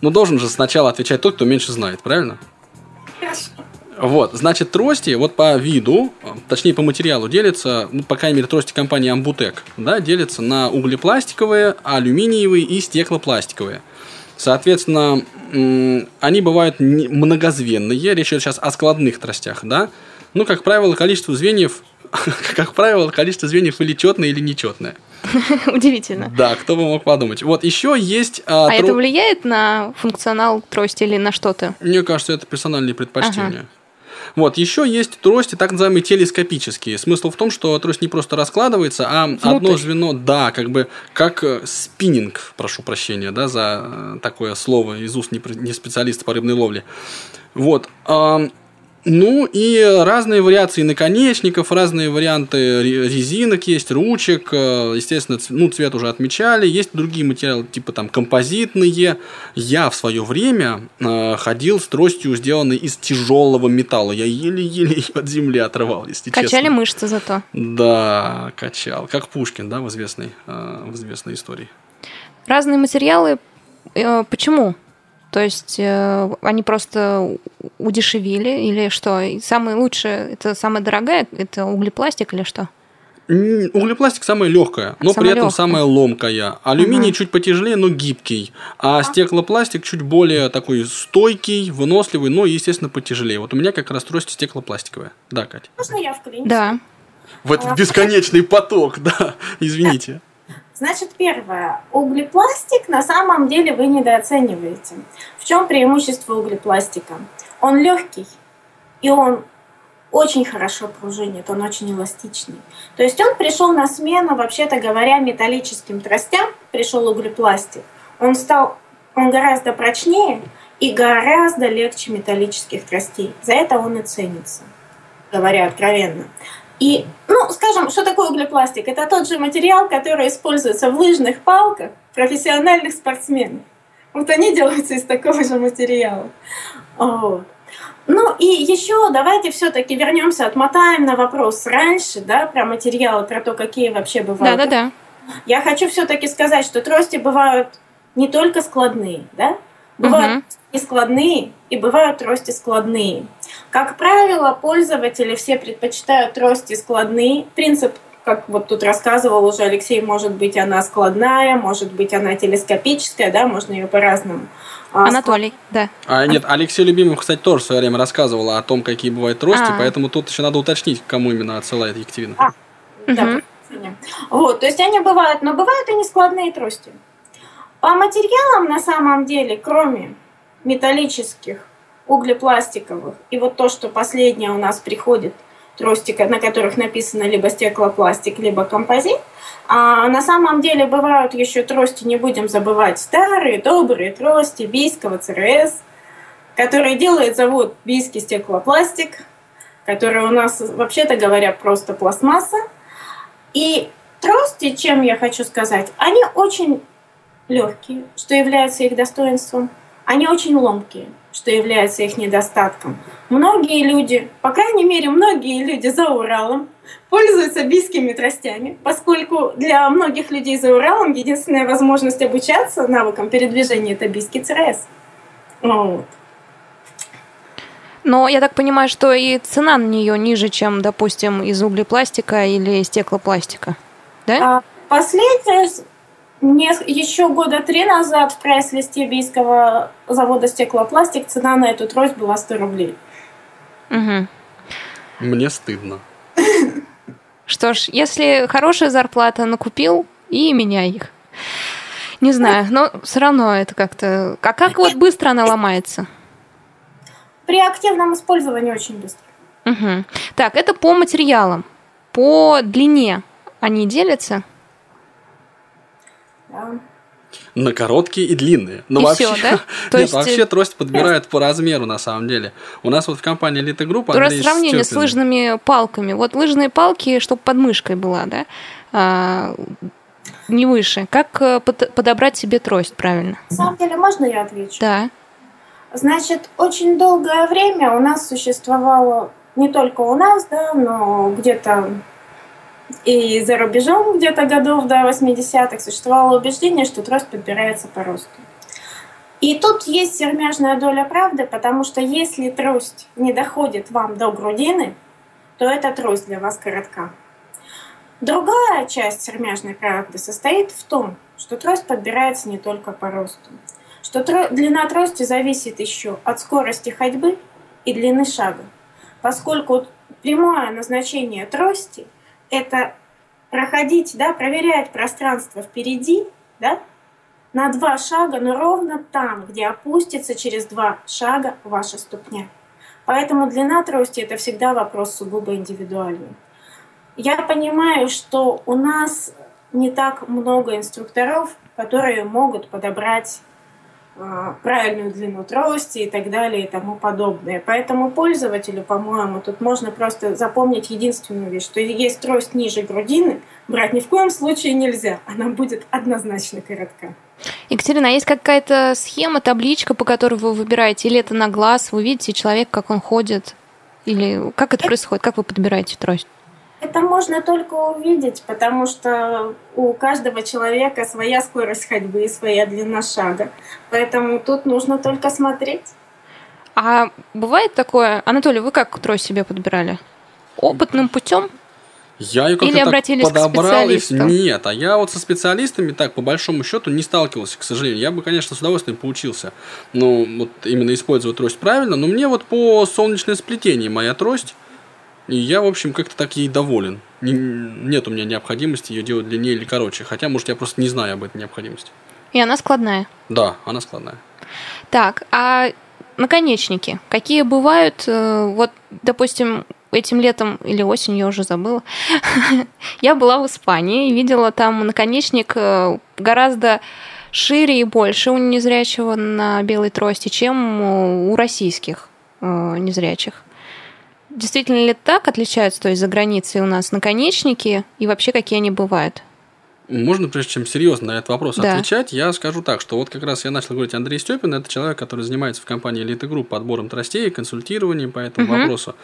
Ну, должен же сначала отвечать тот, кто меньше знает, правильно? Вот, значит, трости, вот по виду, э, точнее по материалу делятся, ну, по крайней мере, трости компании Амбутек, да, делятся на углепластиковые, алюминиевые и стеклопластиковые. Соответственно, они бывают многозвенные, речь идет сейчас о складных тростях, да. Ну, как правило, количество звеньев, как правило, количество звеньев или четное, или нечетное. Удивительно. Да, кто бы мог подумать. Вот, еще есть... а, А тро- это влияет на функционал трости или на что-то? Мне кажется, это персональные предпочтения. Вот, еще есть трости, так называемые телескопические. Смысл в том, что трость не просто раскладывается, а одно звено, да, как бы, как э, спиннинг, прошу прощения, да, за э, такое слово из уст не специалиста по рыбной ловле. Вот. Ну и разные вариации наконечников, разные варианты ре- резинок есть, ручек, э, естественно, ну, цвет уже отмечали, есть другие материалы, типа там композитные. Я в свое время э, ходил с тростью, сделанной из тяжелого металла. Я еле-еле ее от земли отрывал, если Качали честно. мышцы зато. Да, качал. Как Пушкин, да, в известной, э, в известной истории. Разные материалы. э, Почему? То есть э, они просто удешевили или что? И самое лучшее, это самая дорогая, это углепластик или что? Углепластик самая легкая, но Самая при этом лёгкая. самая ломкая. Алюминий Ага. чуть потяжелее, но гибкий. А стеклопластик чуть более такой стойкий, выносливый, но, естественно, потяжелее. Вот у меня как раз трость стеклопластиковая. Да, Катя? Можно я вклинюсь? Да. В этот бесконечный поток, да. Извините. Значит, первое. Углепластик на самом деле вы недооцениваете. В чем преимущество углепластика? Он легкий, и он очень хорошо пружинит, он очень эластичный. То есть он пришел на смену, вообще-то говоря, металлическим тростям, пришел углепластик. Он стал, он гораздо прочнее и гораздо легче металлических тростей. За это он и ценится, говоря откровенно. И, ну, скажем, что такое углепластик? Это тот же материал, который используется в лыжных палках профессиональных спортсменов. Вот они делаются из такого же материала. Вот. Ну и еще давайте все-таки вернемся, отмотаем на вопрос раньше, да, про материалы, про то, какие вообще бывают. Да-да-да. Я хочу все-таки сказать, что трости бывают не только складные, да? Бывают Мгм. и складные, и бывают трости складные. Как правило, пользователи все предпочитают трости складные. Принцип, как вот тут рассказывал уже Алексей, может быть она складная, может быть она телескопическая, да, можно ее по-разному. а, Анатолий, да. А нет, Алексей Любимов, кстати, тоже в свое время рассказывал о том, какие бывают трости, А. поэтому тут еще надо уточнить, к кому именно отсылает Екатерина. А. Да. Вот, то есть они бывают, но бывают и нескладные трости. По материалам на самом деле, кроме металлических, углепластиковых и вот то, что последнее у нас приходит, трости, на которых написано либо стеклопластик, либо композит, а на самом деле бывают еще трости, не будем забывать, старые, добрые трости бийского ЦРС, которые делает завод Бийский стеклопластик, который у нас, вообще-то говоря, просто пластмасса. И трости, чем я хочу сказать, они очень легкие, что является их достоинством. Они очень ломкие, что является их недостатком. Многие люди, по крайней мере, многие люди за Уралом пользуются бийскими тростями, поскольку для многих людей за Уралом единственная возможность обучаться навыкам передвижения – это бийский ЦРС. Вот. Но я так понимаю, что и цена на нее ниже, чем, допустим, из углепластика или стеклопластика. Да? А Последнее, не, еще года три назад в прайс-листе бийского завода стеклопластик цена на эту трость была 100 рублей. Мгм. Мне стыдно. Что ж, если хорошая зарплата, накупил и меняй их. Не знаю, но все равно это как-то... А как вот быстро она ломается? при активном использовании очень быстро. Угу. Так, это по материалам. По длине они делятся? Да. На короткие и длинные. Но И вообще, всё, да? То Нет, есть, вообще э, трость подбирают по размеру на самом деле. У нас вот в компании Elite Group Раз Андрей сравнение с Степин- лыжными палками. Вот лыжные палки, чтобы под мышкой была, да? А, не выше. Как э, под- подобрать себе трость правильно? На самом деле, можно я отвечу? Да. Значит, очень долгое время у нас существовало, не только у нас, да, но где-то и за рубежом, где-то годов до 80-х, существовало убеждение, что трость подбирается по росту. И тут есть сермяжная доля правды, потому что если трость не доходит вам до грудины, то эта трость для вас коротка. Другая часть сермяжной правды состоит в том, что трость подбирается не только по росту, что тро- длина трости зависит еще от скорости ходьбы и длины шага, поскольку прямое назначение трости – это проходить, да, проверять пространство впереди, да, на два шага, но ровно там, где опустится через два шага ваша ступня. Поэтому длина трости – это всегда вопрос сугубо индивидуальный. Я понимаю, что у нас не так много инструкторов, которые могут подобрать правильную длину трости и так далее и тому подобное. Поэтому пользователю, по-моему, тут можно просто запомнить единственную вещь, что есть трость ниже грудины, брать ни в коем случае нельзя, она будет однозначно коротка. Екатерина, а есть какая-то схема, табличка, по которой вы выбираете? Или это на глаз? Вы видите человека, как он ходит? Или как это происходит? Как вы подбираете трость? Это можно только увидеть, потому что у каждого человека своя скорость ходьбы и своя длина шага. Поэтому тут нужно только смотреть. А бывает такое, Анатолий, вы как трость себе подбирали? Опытным путем? Я ее как-то Или так обратились к подобрал, и- специалистам? Нет, а я вот со специалистами так, по большому счету, не сталкивался, к сожалению. Я бы, конечно, с удовольствием поучился. Ну, вот именно использовать трость правильно. Но мне вот по солнечное сплетение моя трость, и я, в общем, как-то так ей доволен. Не- нет у меня необходимости ее делать длиннее или короче. Хотя, может, я просто не знаю об этой необходимости. И она складная. Да, она складная. Так, а наконечники какие бывают? Э, Вот, допустим, этим летом или осенью, я уже забыла, я была в Испании и видела там наконечник э, гораздо шире и больше у незрячего на белой трости, чем у российских э, незрячих. Действительно ли так отличаются, то есть за границей у нас наконечники и вообще какие они бывают? Можно, прежде чем серьезно на этот вопрос Да. отвечать, я скажу так, что вот как раз я начал говорить Андрей Степин, это человек, который занимается в компании Elite Group подбором тростей, консультированием по этому Мгм. вопросу.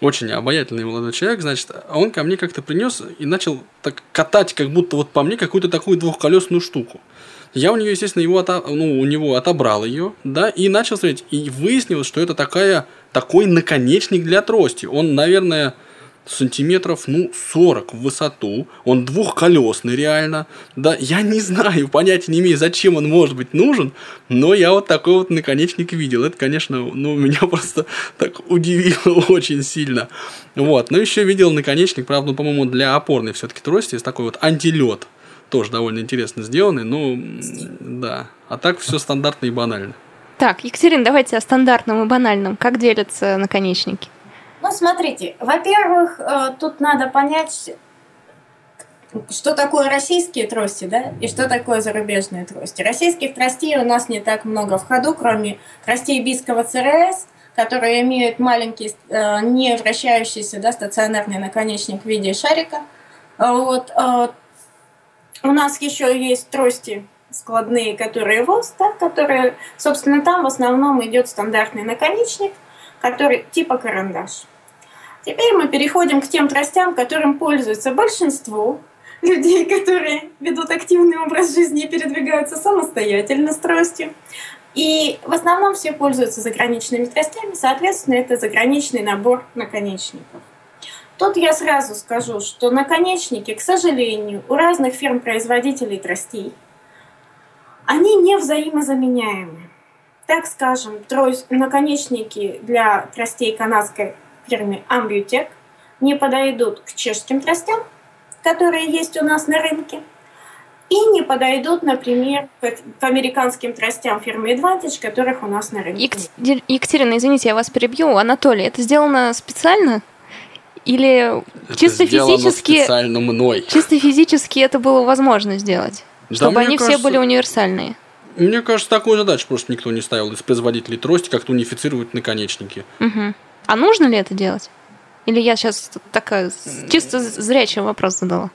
Очень обаятельный молодой человек, значит, он ко мне как-то принес и начал так катать, как будто вот по мне какую-то такую двухколесную штуку. Я у нее, естественно, его ото- ну, у него отобрал ее, да, и начал смотреть, и выяснилось, что это такая, такой наконечник для трости. Он, наверное, сантиметров, ну, 40 в высоту. Он двухколесный реально. Да, я не знаю, понятия не имею, зачем он может быть нужен, но я вот такой вот наконечник видел. Это, конечно, ну, меня просто так удивило очень сильно. Вот, но еще видел наконечник, правда, ну, по-моему, для опорной все-таки трости, с такой вот антилет. Тоже довольно интересно сделанный, ну, да. А так все стандартно и банально. Так, Екатерина, давайте о стандартном и банальном. Как делятся наконечники? Ну, смотрите, во-первых, э, тут надо понять, что такое российские трости, да, и что такое зарубежные трости. Российских тростей у нас не так много в ходу, кроме тростей бийского ЦРС, которые имеют маленький, э, не вращающийся, да, стационарный наконечник в виде шарика. А Вот. э, У нас еще есть трости складные, которые ВОЗ, да, которые, собственно, там в основном идет стандартный наконечник, который типа карандаш. Теперь мы переходим к тем тростям, которым пользуется большинство людей, которые ведут активный образ жизни и передвигаются самостоятельно с тростью. И в основном все пользуются заграничными тростями, соответственно, это заграничный набор наконечников. Тут я сразу скажу, что наконечники, к сожалению, у разных фирм-производителей тростей, они не взаимозаменяемы. Так скажем, трость, наконечники для тростей канадской фирмы Ambutec не подойдут к чешским тростям, которые есть у нас на рынке. и не подойдут, например, к американским тростям фирмы Advantage, которых у нас на рынке. нет. Ек- Екатерина, извините, я вас перебью. Анатолий, это сделано специально? Или Это чисто физически... специально мной. Чисто физически это было возможно сделать? Да, Чтобы мне они все кажется- были универсальные? Мне кажется, такую задачу просто никто не ставил из производителей трости, как-то унифицировать наконечники. Мгм. А нужно ли это делать? Или я сейчас такая чисто зрячий вопрос задала?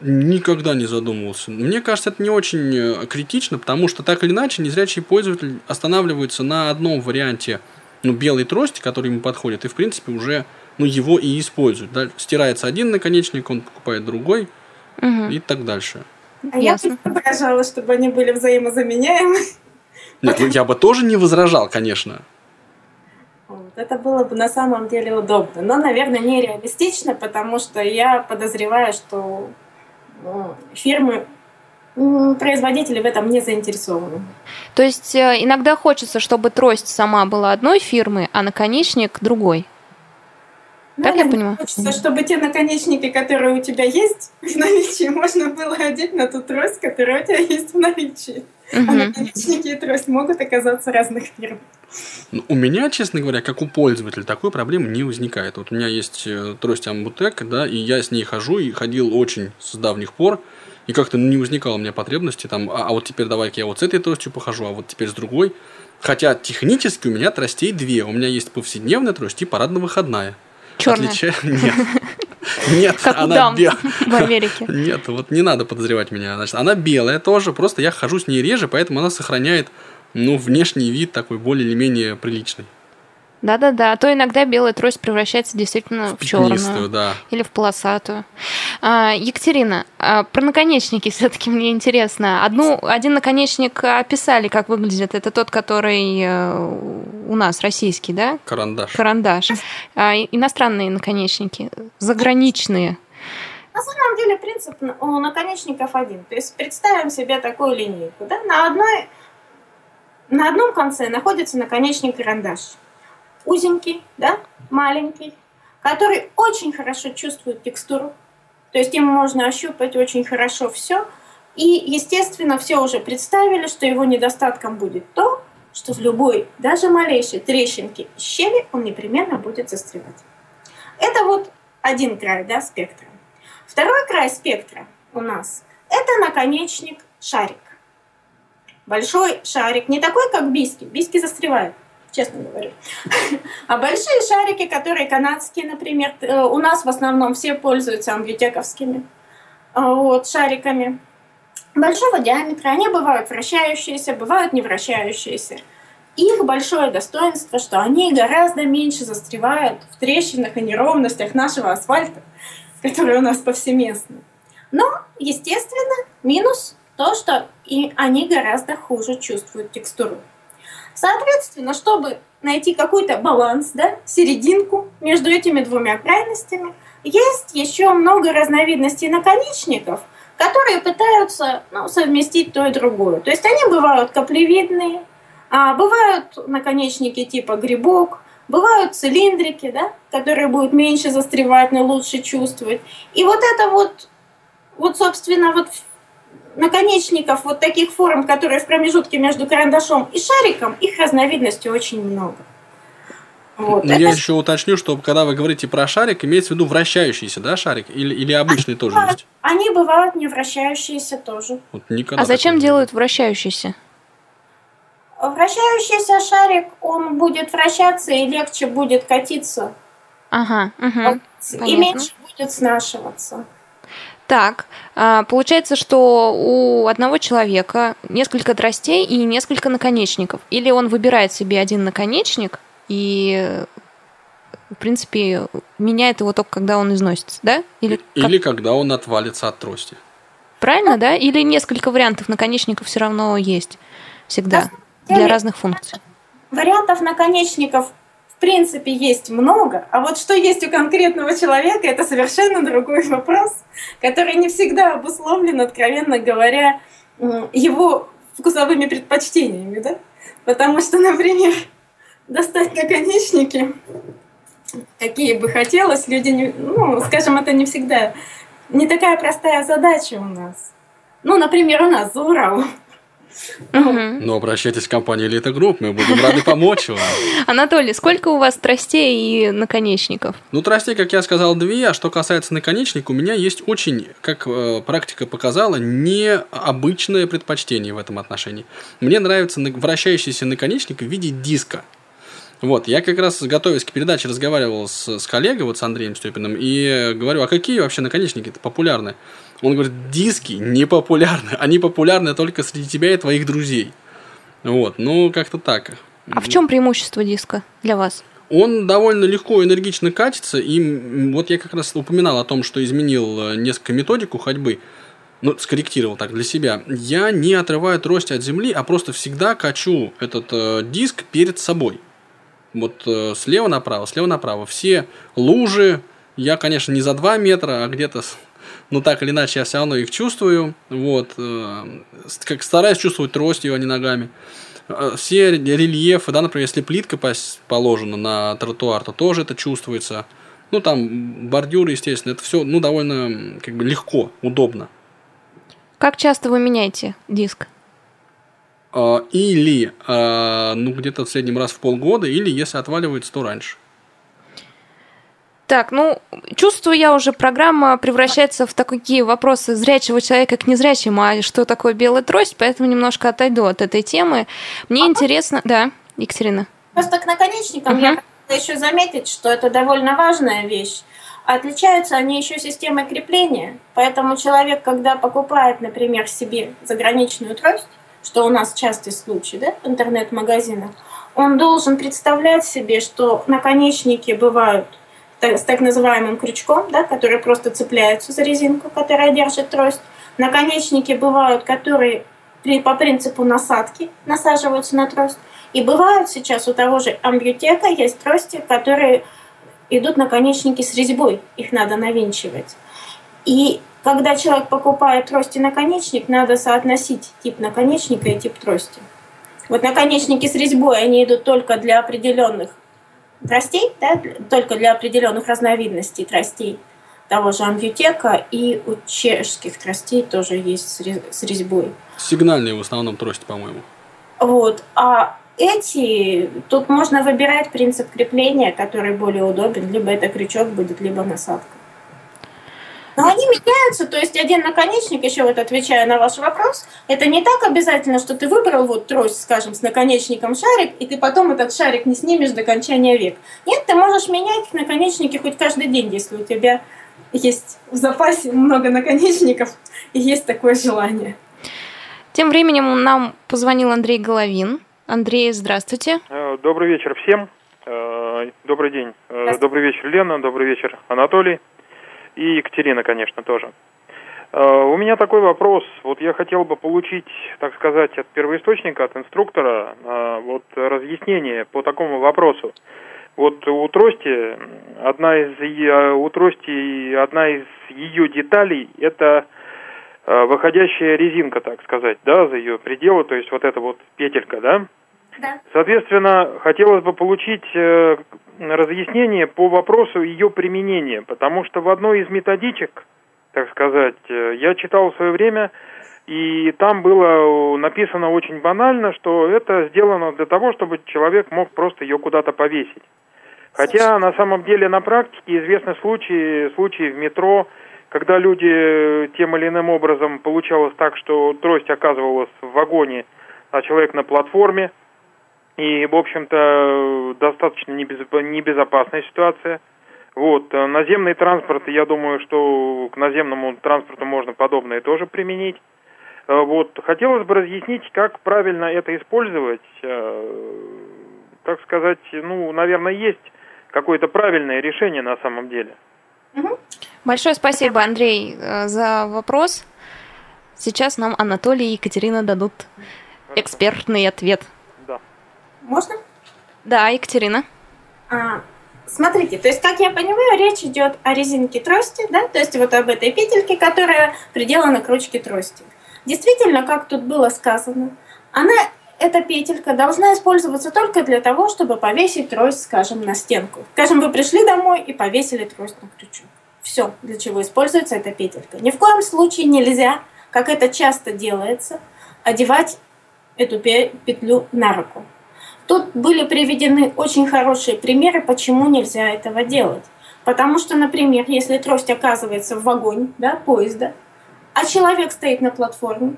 Никогда не задумывался. Мне кажется, это не очень э, критично, потому что так или иначе незрячий пользователь останавливается на одном варианте ну, белой трости, который ему подходит, и в принципе уже ну, его и использует. Да? Стирается один наконечник, он покупает другой Мгм. и так дальше. А я Ясно. бы выражала, чтобы они были взаимозаменяемы. Нет, я бы тоже не возражал, конечно. Вот, это было бы на самом деле удобно. Но, наверное, нереалистично, потому что я подозреваю, что ну, фирмы, производители в этом не заинтересованы. То есть э, иногда хочется, чтобы трость сама была одной фирмы, а наконечник другой. Так я понимаю? Хочется, чтобы те наконечники, которые у тебя есть в наличии, можно было одеть на ту трость, которая у тебя есть в наличии. А Мгм. наконечники и трость могут оказаться разных фирм. Ну, У меня, честно говоря, как у пользователя, такой проблемы не возникает. Вот у меня есть э, трость Амбутек, да, и я с ней хожу, и ходил очень с давних пор, и как-то ну, не возникало у меня потребности, там, а, а вот теперь давай-ка я вот с этой тростью похожу, а вот теперь с другой. Хотя технически у меня тростей две. У меня есть повседневная трость и парадно-выходная. Черная. Отлича- Нет. Нет, Как она дам бе- в Америке. Нет, вот не надо подозревать меня. Значит, она белая тоже, просто я хожу с ней реже, поэтому она сохраняет ну, внешний вид такой более или менее приличный. Да-да-да, а то иногда белая трость превращается действительно в Пятнистую, черную да. или в полосатую. А, Екатерина, а про наконечники все-таки мне интересно. Одну, один наконечник описали, как выглядит. Это тот, который э, у нас российский, да? Карандаш. Карандаш. А, иностранные наконечники, заграничные. На самом деле принцип у наконечников один. То есть представим себе такую линейку. Да? На, одной, на одном конце находится наконечник карандаш. Узенький, да? маленький, который очень хорошо чувствует текстуру. То есть им можно ощупать очень хорошо все. И, естественно, все уже представили, что его недостатком будет то, что в любой, даже малейшей трещинке щели он непременно будет застревать. Это вот один край да, спектра. Второй край спектра у нас – это наконечник шарик. Большой шарик, не такой, как биски. Биски застревают, честно говорю. А большие шарики, которые канадские, например, э, у нас в основном все пользуются амбиотековскими э, вот, шариками. Большого диаметра, они бывают вращающиеся, бывают не вращающиеся. Их большое достоинство, что они гораздо меньше застревают в трещинах и неровностях нашего асфальта, который у нас повсеместно. Но, естественно, минус то, что и они гораздо хуже чувствуют текстуру. Соответственно, чтобы найти какой-то баланс, да, серединку между этими двумя крайностями, есть еще много разновидностей наконечников, которые пытаются ну, совместить то и другое. То есть они бывают каплевидные, а бывают наконечники типа грибок, бывают цилиндрики, да, которые будут меньше застревать, но лучше чувствовать. И вот это вот, вот собственно, вот наконечников вот таких форм, которые в промежутке между карандашом и шариком, их разновидностей очень много. Вот. Но Это я еще уточню, что когда вы говорите про шарик, имеется в виду вращающийся, да, шарик? Или, или обычный тоже есть? Они бывают не вращающиеся тоже. Вот никогда А зачем не делают вращающийся? Вращающийся шарик, он будет вращаться и легче будет катиться, Ага, мгм. и Понятно. меньше будет снашиваться. Так, а, получается, что у одного человека несколько тростей и несколько наконечников. Или он выбирает себе один наконечник и, в принципе, меняет его только когда он износится, да? Или, как- Или когда он отвалится от трости. правильно, да? Или несколько вариантов наконечников все равно есть всегда для разных функций. Вариантов наконечников в принципе есть много, а вот что есть у конкретного человека, это совершенно другой вопрос, который не всегда обусловлен, откровенно говоря, его вкусовыми предпочтениями, да? Потому что, например, достать наконечники, какие бы хотелось, люди, не, ну, скажем, это не всегда, не такая простая задача у нас. Ну, например, у нас за Уралом. Ну, обращайтесь в компанию Элита Групп, мы будем рады помочь вам. Анатолий, сколько у вас тростей и наконечников? Ну, тростей, как я сказал, две, а что касается наконечника, у меня есть очень, как э, практика показала, необычное предпочтение в этом отношении. Мне нравится вращающийся наконечник в виде диска. Вот, я как раз, готовясь к передаче, разговаривал с, с коллегой, вот с Андреем Степиным, и говорю, а какие вообще наконечники-то популярны? Он говорит, диски не популярны, они популярны только среди тебя и твоих друзей. Вот, ну, как-то так. А в чем преимущество диска для вас? Он довольно легко и энергично катится, и вот я как раз упоминал о том, что изменил э, несколько методику ходьбы, ну, скорректировал так для себя. Я не отрываю трость от земли, а просто всегда качу этот э, диск перед собой. Вот э, слева направо, слева направо. Все лужи, я, конечно, не за 2 метра, а где-то, ну так или иначе, я все равно их чувствую. Вот, э, как стараюсь чувствовать тростью, а не ногами. Э, все рельефы, да, например, если плитка положена на тротуар, то тоже это чувствуется. Ну, там бордюры, естественно, это все, ну, довольно как бы легко, удобно. Как часто вы меняете диск? А, или ну, где-то в среднем раз в полгода, или если отваливается, то раньше. Так, ну, чувствую я уже, программа превращается в такие вопросы зрячего человека к незрячему, а что такое белая трость, поэтому немножко отойду от этой темы. Мне а интересно... Да, Екатерина. Просто к наконечникам угу. я хотела еще заметить, что это довольно важная вещь. Отличаются они еще системой крепления, поэтому человек, когда покупает, например, себе заграничную трость, что у нас частый случай да, в интернет-магазинах, он должен представлять себе, что наконечники бывают с так называемым крючком, да, которые просто цепляются за резинку, которая держит трость. Наконечники бывают, которые при, по принципу насадки насаживаются на трость. И бывают сейчас у того же амбиотека есть трости, которые идут наконечники с резьбой, их надо навинчивать. И когда человек покупает трость и наконечник, надо соотносить тип наконечника и тип трости. Вот наконечники с резьбой, они идут только для определенных тростей, да, только для определенных разновидностей тростей того же амбиотека, и у чешских тростей тоже есть с резьбой. Сигнальные в основном трости, по-моему. Вот. А эти, тут можно выбирать принцип крепления, который более удобен. Либо это крючок будет, либо насадка. Но они меняются, то есть один наконечник, еще вот отвечая на ваш вопрос, это не так обязательно, что ты выбрал вот трость, скажем, с наконечником шарик, и ты потом этот шарик не снимешь до кончания век. Нет, ты можешь менять наконечники хоть каждый день, если у тебя есть в запасе много наконечников и есть такое желание. Тем временем нам позвонил Андрей Головин. Андрей, здравствуйте. Э, добрый вечер всем. Э, добрый день. Э, добрый вечер, Лена. Добрый вечер, Анатолий и Екатерина, конечно, тоже. Э, у меня такой вопрос. Вот я хотел бы получить, так сказать, от первоисточника, от инструктора, э, вот разъяснение по такому вопросу. Вот у трости одна из э, у трости одна из ее деталей это выходящая резинка, так сказать, да, за ее пределы, то есть вот эта вот петелька, да? Да. Соответственно, хотелось бы получить разъяснение по вопросу ее применения, потому что в одной из методичек, так сказать, э, я читал в свое время, и там было написано очень банально, что это сделано для того, чтобы человек мог просто ее куда-то повесить. Хотя на самом деле на практике известны случаи, случаи в метро, когда люди тем или иным образом получалось так, что трость оказывалась в вагоне, а человек на платформе, и, в общем-то, достаточно небезопасная ситуация. Вот, э, наземный транспорт, я думаю, что к наземному транспорту можно подобное тоже применить. Э, вот, хотелось бы разъяснить, как правильно это использовать. Э, так сказать, ну, наверное, есть какое-то правильное решение на самом деле. Большое спасибо, Андрей, за вопрос. Сейчас нам Анатолий и Екатерина дадут экспертный ответ. Можно? Да, Екатерина. А, смотрите, то есть, как я понимаю, речь идет о резинке трости, да, то есть вот об этой петельке, которая приделана к ручке трости. Действительно, как тут было сказано, она, эта петелька должна использоваться только для того, чтобы повесить трость, скажем, на стенку. Скажем, вы пришли домой и повесили трость на крючок. Все, для чего используется эта петелька. Ни в коем случае нельзя как это часто делается, одевать эту петлю на руку. Тут были приведены очень хорошие примеры, почему нельзя этого делать. Потому что, например, если трость оказывается в вагоне да, поезда, а человек стоит на платформе,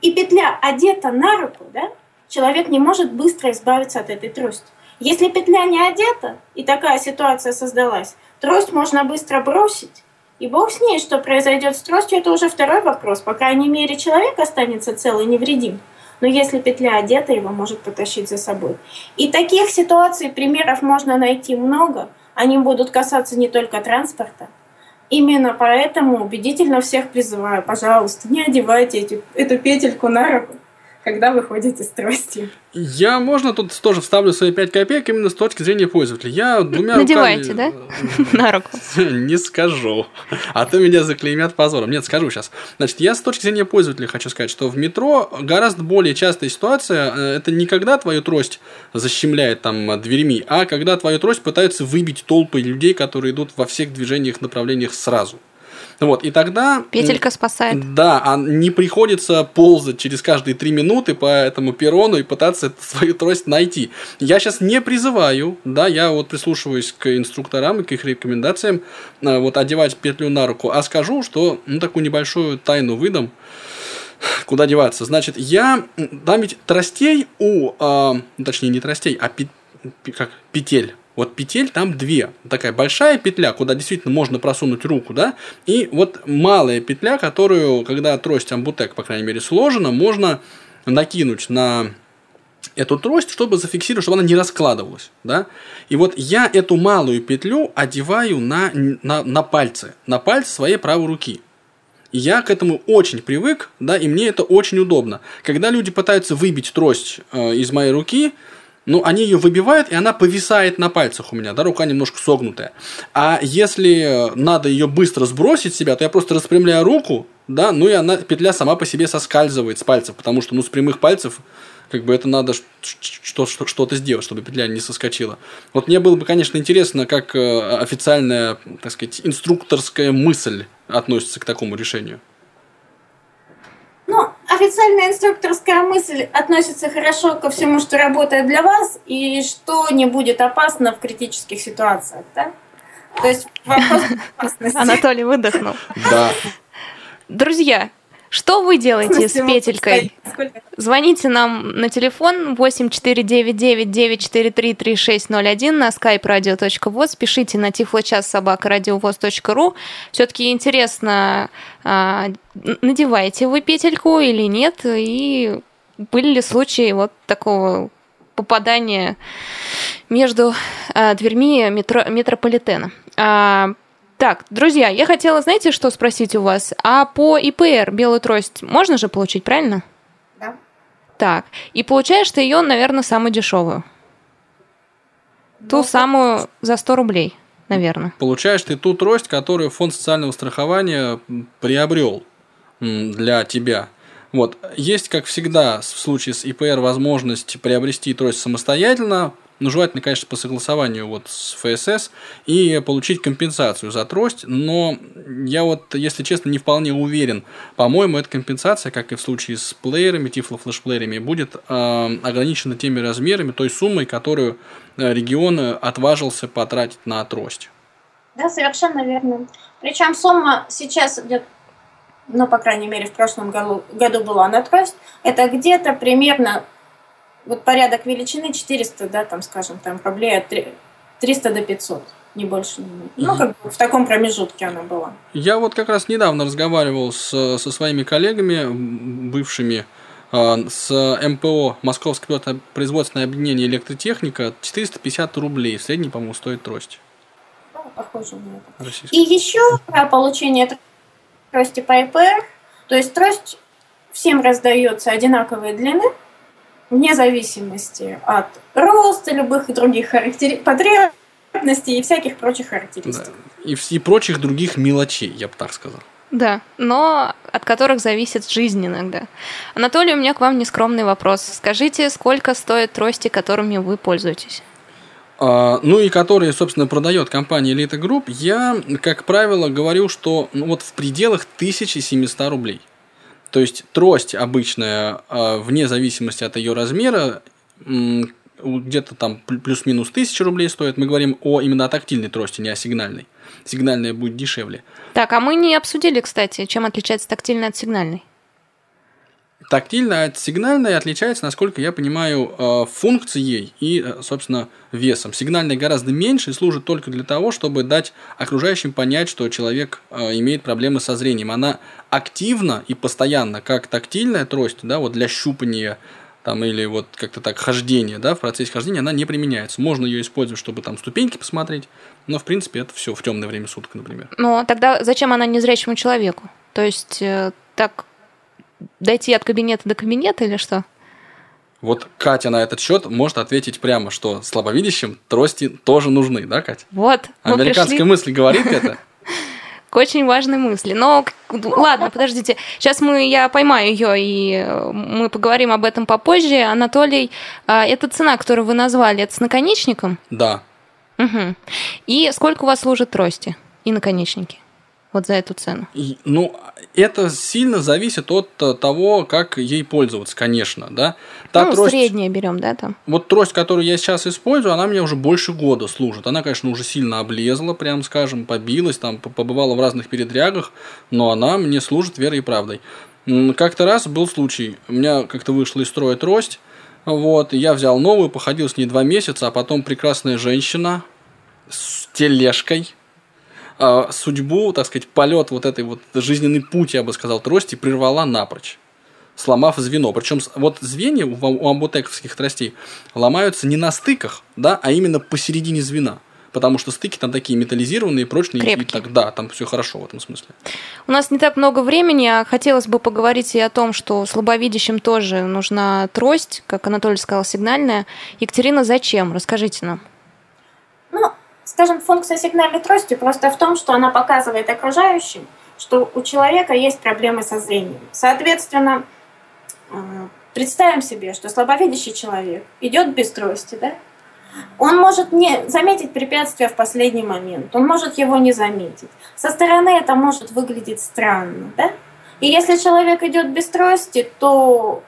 и петля одета на руку, да, человек не может быстро избавиться от этой трости. Если петля не одета, и такая ситуация создалась, трость можно быстро бросить, и бог с ней, что произойдет с тростью, это уже второй вопрос. По крайней мере, человек останется цел и невредим. Но если петля одета, его может потащить за собой. И таких ситуаций, примеров можно найти много. Они будут касаться не только транспорта. Именно поэтому убедительно всех призываю, пожалуйста, не одевайте эти, эту петельку на руку когда вы ходите с тростью. Я, можно, тут тоже вставлю свои 5 копеек именно с точки зрения пользователя. Я двумя Надевайте, руками... да? На руку. Не скажу. А то меня заклеймят позором. Нет, скажу сейчас. Значит, я с точки зрения пользователя хочу сказать, что в метро гораздо более частая ситуация, э, это не когда твою трость защемляет там дверьми, а когда твою трость пытаются выбить толпы людей, которые идут во всех движениях, направлениях сразу. Вот, и тогда... Петелька спасает. Да, а не приходится ползать через каждые три минуты по этому перрону и пытаться свою трость найти. Я сейчас не призываю, да, я вот прислушиваюсь к инструкторам и к их рекомендациям, э, вот одевать петлю на руку, а скажу, что, ну, такую небольшую тайну выдам, куда деваться. Значит, я... Там ведь тростей у... Э, точнее, не тростей, а пи, как, петель вот петель там две. Такая большая петля, куда действительно можно просунуть руку, да, и вот малая петля, которую, когда трость амбутек, по крайней мере, сложена, можно накинуть на эту трость, чтобы зафиксировать, чтобы она не раскладывалась, да. И вот я эту малую петлю одеваю на, на, на пальцы, на пальцы своей правой руки. Я к этому очень привык, да, и мне это очень удобно. Когда люди пытаются выбить трость э, из моей руки, ну, они ее выбивают, и она повисает на пальцах у меня, да, рука немножко согнутая. А если надо ее быстро сбросить себя, то я просто распрямляю руку, да, ну и она, петля сама по себе соскальзывает с пальцев, потому что, ну, с прямых пальцев как бы это надо что-то сделать, чтобы петля не соскочила. Вот мне было бы, конечно, интересно, как э, официальная, так сказать, инструкторская мысль относится к такому решению. Официальная инструкторская мысль относится хорошо ко всему, что работает для вас, и что не будет опасно в критических ситуациях, да? То есть вопрос опасности. Анатолий выдохнул. Да. Друзья, что вы делаете с петелькой? Звоните нам на телефон 8499-943-3601 на skype radio.voz. Пишите на тифлочас собака радиовоз.ру. Все-таки интересно, а, надеваете вы петельку или нет, и были ли случаи вот такого попадания между а, дверьми метро, метрополитена. Так, друзья, я хотела, знаете, что спросить у вас? А по ИПР белую трость можно же получить, правильно? Да. Так, и получаешь ты ее, наверное, самую дешевую. Ту ну, самую за 100 рублей, наверное. Получаешь ты ту трость, которую фонд социального страхования приобрел для тебя. Вот. Есть, как всегда, в случае с ИПР возможность приобрести трость самостоятельно, ну, желательно, конечно, по согласованию вот с ФСС и получить компенсацию за трость, но я вот, если честно, не вполне уверен. По-моему, эта компенсация, как и в случае с плеерами, тифло-флешплеерами, будет э, ограничена теми размерами, той суммой, которую э, регион отважился потратить на трость. Да, совершенно верно. Причем сумма сейчас идет ну, по крайней мере, в прошлом году, году была на трость, это где-то примерно вот порядок величины 400, да, там, скажем, там рублей от 300 до 500 не больше. Ну, как бы в таком промежутке она была. Я вот как раз недавно разговаривал с, со своими коллегами, бывшими, а, с МПО Московское производственное объединение электротехника 450 рублей. В среднем, по-моему, стоит трость. Да, похоже на это. Российская. И еще про получение трости по ИПР, то есть трость всем раздается одинаковой длины, вне зависимости от роста, любых других характери... потребностей и всяких прочих характеристик. Да. И, и прочих других мелочей, я бы так сказал. Да, но от которых зависит жизнь иногда. Анатолий, у меня к вам нескромный вопрос. Скажите, сколько стоят трости, которыми вы пользуетесь? А, ну и которые, собственно, продает компания Elite Group, я, как правило, говорю, что ну, вот в пределах 1700 рублей. То есть трость обычная, э, вне зависимости от ее размера, где-то там пл- плюс-минус 1000 рублей стоит. Мы говорим о именно о тактильной трости, не о сигнальной. Сигнальная будет дешевле. Так, а мы не обсудили, кстати, чем отличается тактильная от сигнальной. Тактильная от сигнальной отличается, насколько я понимаю, э, функцией и, э, собственно, весом. Сигнальная гораздо меньше и служит только для того, чтобы дать окружающим понять, что человек э, имеет проблемы со зрением. Она активна и постоянно, как тактильная трость, да, вот для щупания там, или вот как-то так хождения, да, в процессе хождения она не применяется. Можно ее использовать, чтобы там ступеньки посмотреть, но в принципе это все в темное время суток, например. Но тогда зачем она незрячему человеку? То есть так дойти от кабинета до кабинета или что? Вот Катя на этот счет может ответить прямо, что слабовидящим трости тоже нужны, да, Катя? Вот, Американская пришли мысль говорит это? к очень важной мысли. Но ладно, подождите. Сейчас мы, я поймаю ее, и э, мы поговорим об этом попозже. Анатолий, а, эта цена, которую вы назвали, это с наконечником? Да. Угу. И сколько у вас служат трости и наконечники? Вот за эту цену. Ну, это сильно зависит от э, того, как ей пользоваться, конечно, да. Та ну, трость, среднее берем, да, там. вот трость, которую я сейчас использую, она мне уже больше года служит. Она, конечно, уже сильно облезла, прям скажем, побилась, там побывала в разных передрягах, но она мне служит верой и правдой. Как-то раз был случай, у меня как-то вышла из строя трость, вот, я взял новую, походил с ней два месяца, а потом прекрасная женщина с тележкой, судьбу, так сказать, полет вот этой вот жизненный путь, я бы сказал, трости прервала напрочь, сломав звено. Причем вот звенья у, у амбутековских тростей ломаются не на стыках, да, а именно посередине звена. Потому что стыки там такие металлизированные, прочные. Крепкие. И так, да, там все хорошо в этом смысле. У нас не так много времени, а хотелось бы поговорить и о том, что слабовидящим тоже нужна трость, как Анатолий сказал, сигнальная. Екатерина, зачем? Расскажите нам. Скажем, функция сигнальной трости просто в том, что она показывает окружающим, что у человека есть проблемы со зрением. Соответственно, э, представим себе, что слабовидящий человек идет без трости, да? Он может не заметить препятствие в последний момент, он может его не заметить. Со стороны это может выглядеть странно, да? И если человек идет без трости, то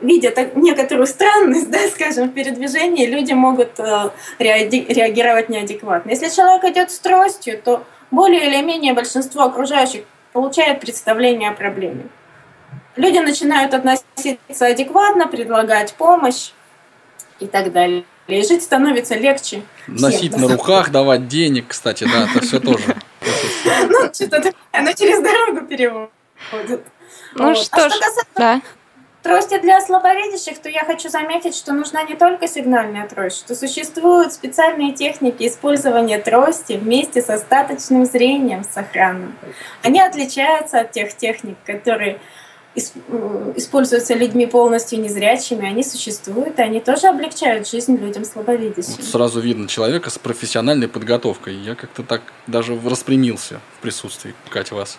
видя так- некоторую странность, да, скажем, в передвижении, люди могут э, реагировать неадекватно. Если человек идет с тростью, то более или менее большинство окружающих получает представление о проблеме. Люди начинают относиться адекватно, предлагать помощь и так далее. И жить становится легче. Носить всем, на руках, давать денег, кстати, да, это все тоже. Ну, что-то такое, оно через дорогу переводит. Ну что а ж, что касается да. Трости для слабовидящих, то я хочу заметить, что нужна не только сигнальная трость, что существуют специальные техники использования трости вместе с остаточным зрением сохранным. Они отличаются от тех техник, которые м, используются людьми полностью незрячими, они существуют, и они тоже облегчают жизнь людям слабовидящим. Вот сразу видно человека с профессиональной подготовкой. Я как-то так даже распрямился в присутствии, Катя, вас.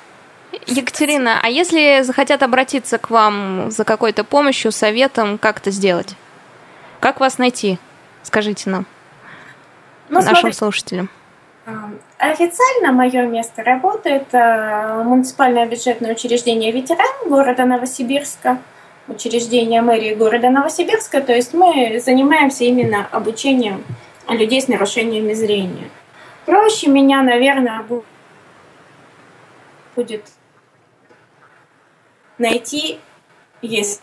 Екатерина, а если захотят обратиться к вам за какой-то помощью, советом, как это сделать? Как вас найти? Скажите нам, Ну, нашим смотрите, слушателям. А, Официально мое место работы – это муниципальное бюджетное учреждение «Ветеран» города Новосибирска, учреждение мэрии города Новосибирска. То есть мы занимаемся именно обучением людей с нарушениями зрения. Проще меня, наверное, бу- будет найти, если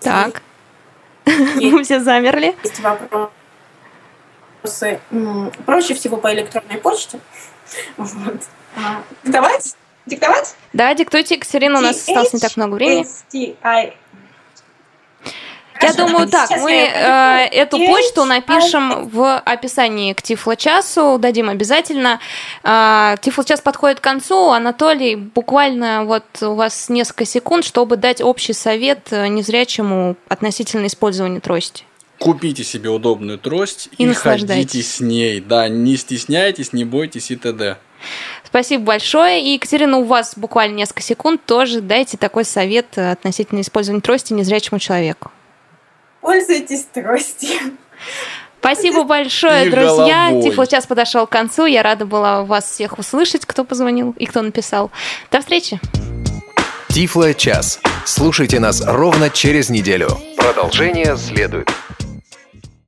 Так. Мы все замерли. есть вопросы. Проще всего по электронной почте. Вот. А, Диктовать? Диктовать? Да, диктуйте, Екатерина, у нас осталось не так много времени. Я думаю, так, мы э, эту почту напишем в описании к Тифло-часу, дадим обязательно. А, Тифло-час подходит к концу. Анатолий, буквально вот у вас несколько секунд, чтобы дать общий совет э, незрячему относительно использования трости. Купите себе удобную трость И и, ходите с ней. Да, не стесняйтесь, не бойтесь и т.д. Спасибо большое. И, Екатерина, у вас буквально несколько секунд тоже дайте такой совет э, относительно использования трости незрячему человеку. Пользуйтесь тростью. Спасибо большое, И друзья. головой. Тифло-час подошел к концу. Я рада была вас всех услышать, кто позвонил и кто написал. До встречи. Тифло час. Слушайте нас ровно через неделю. Продолжение следует.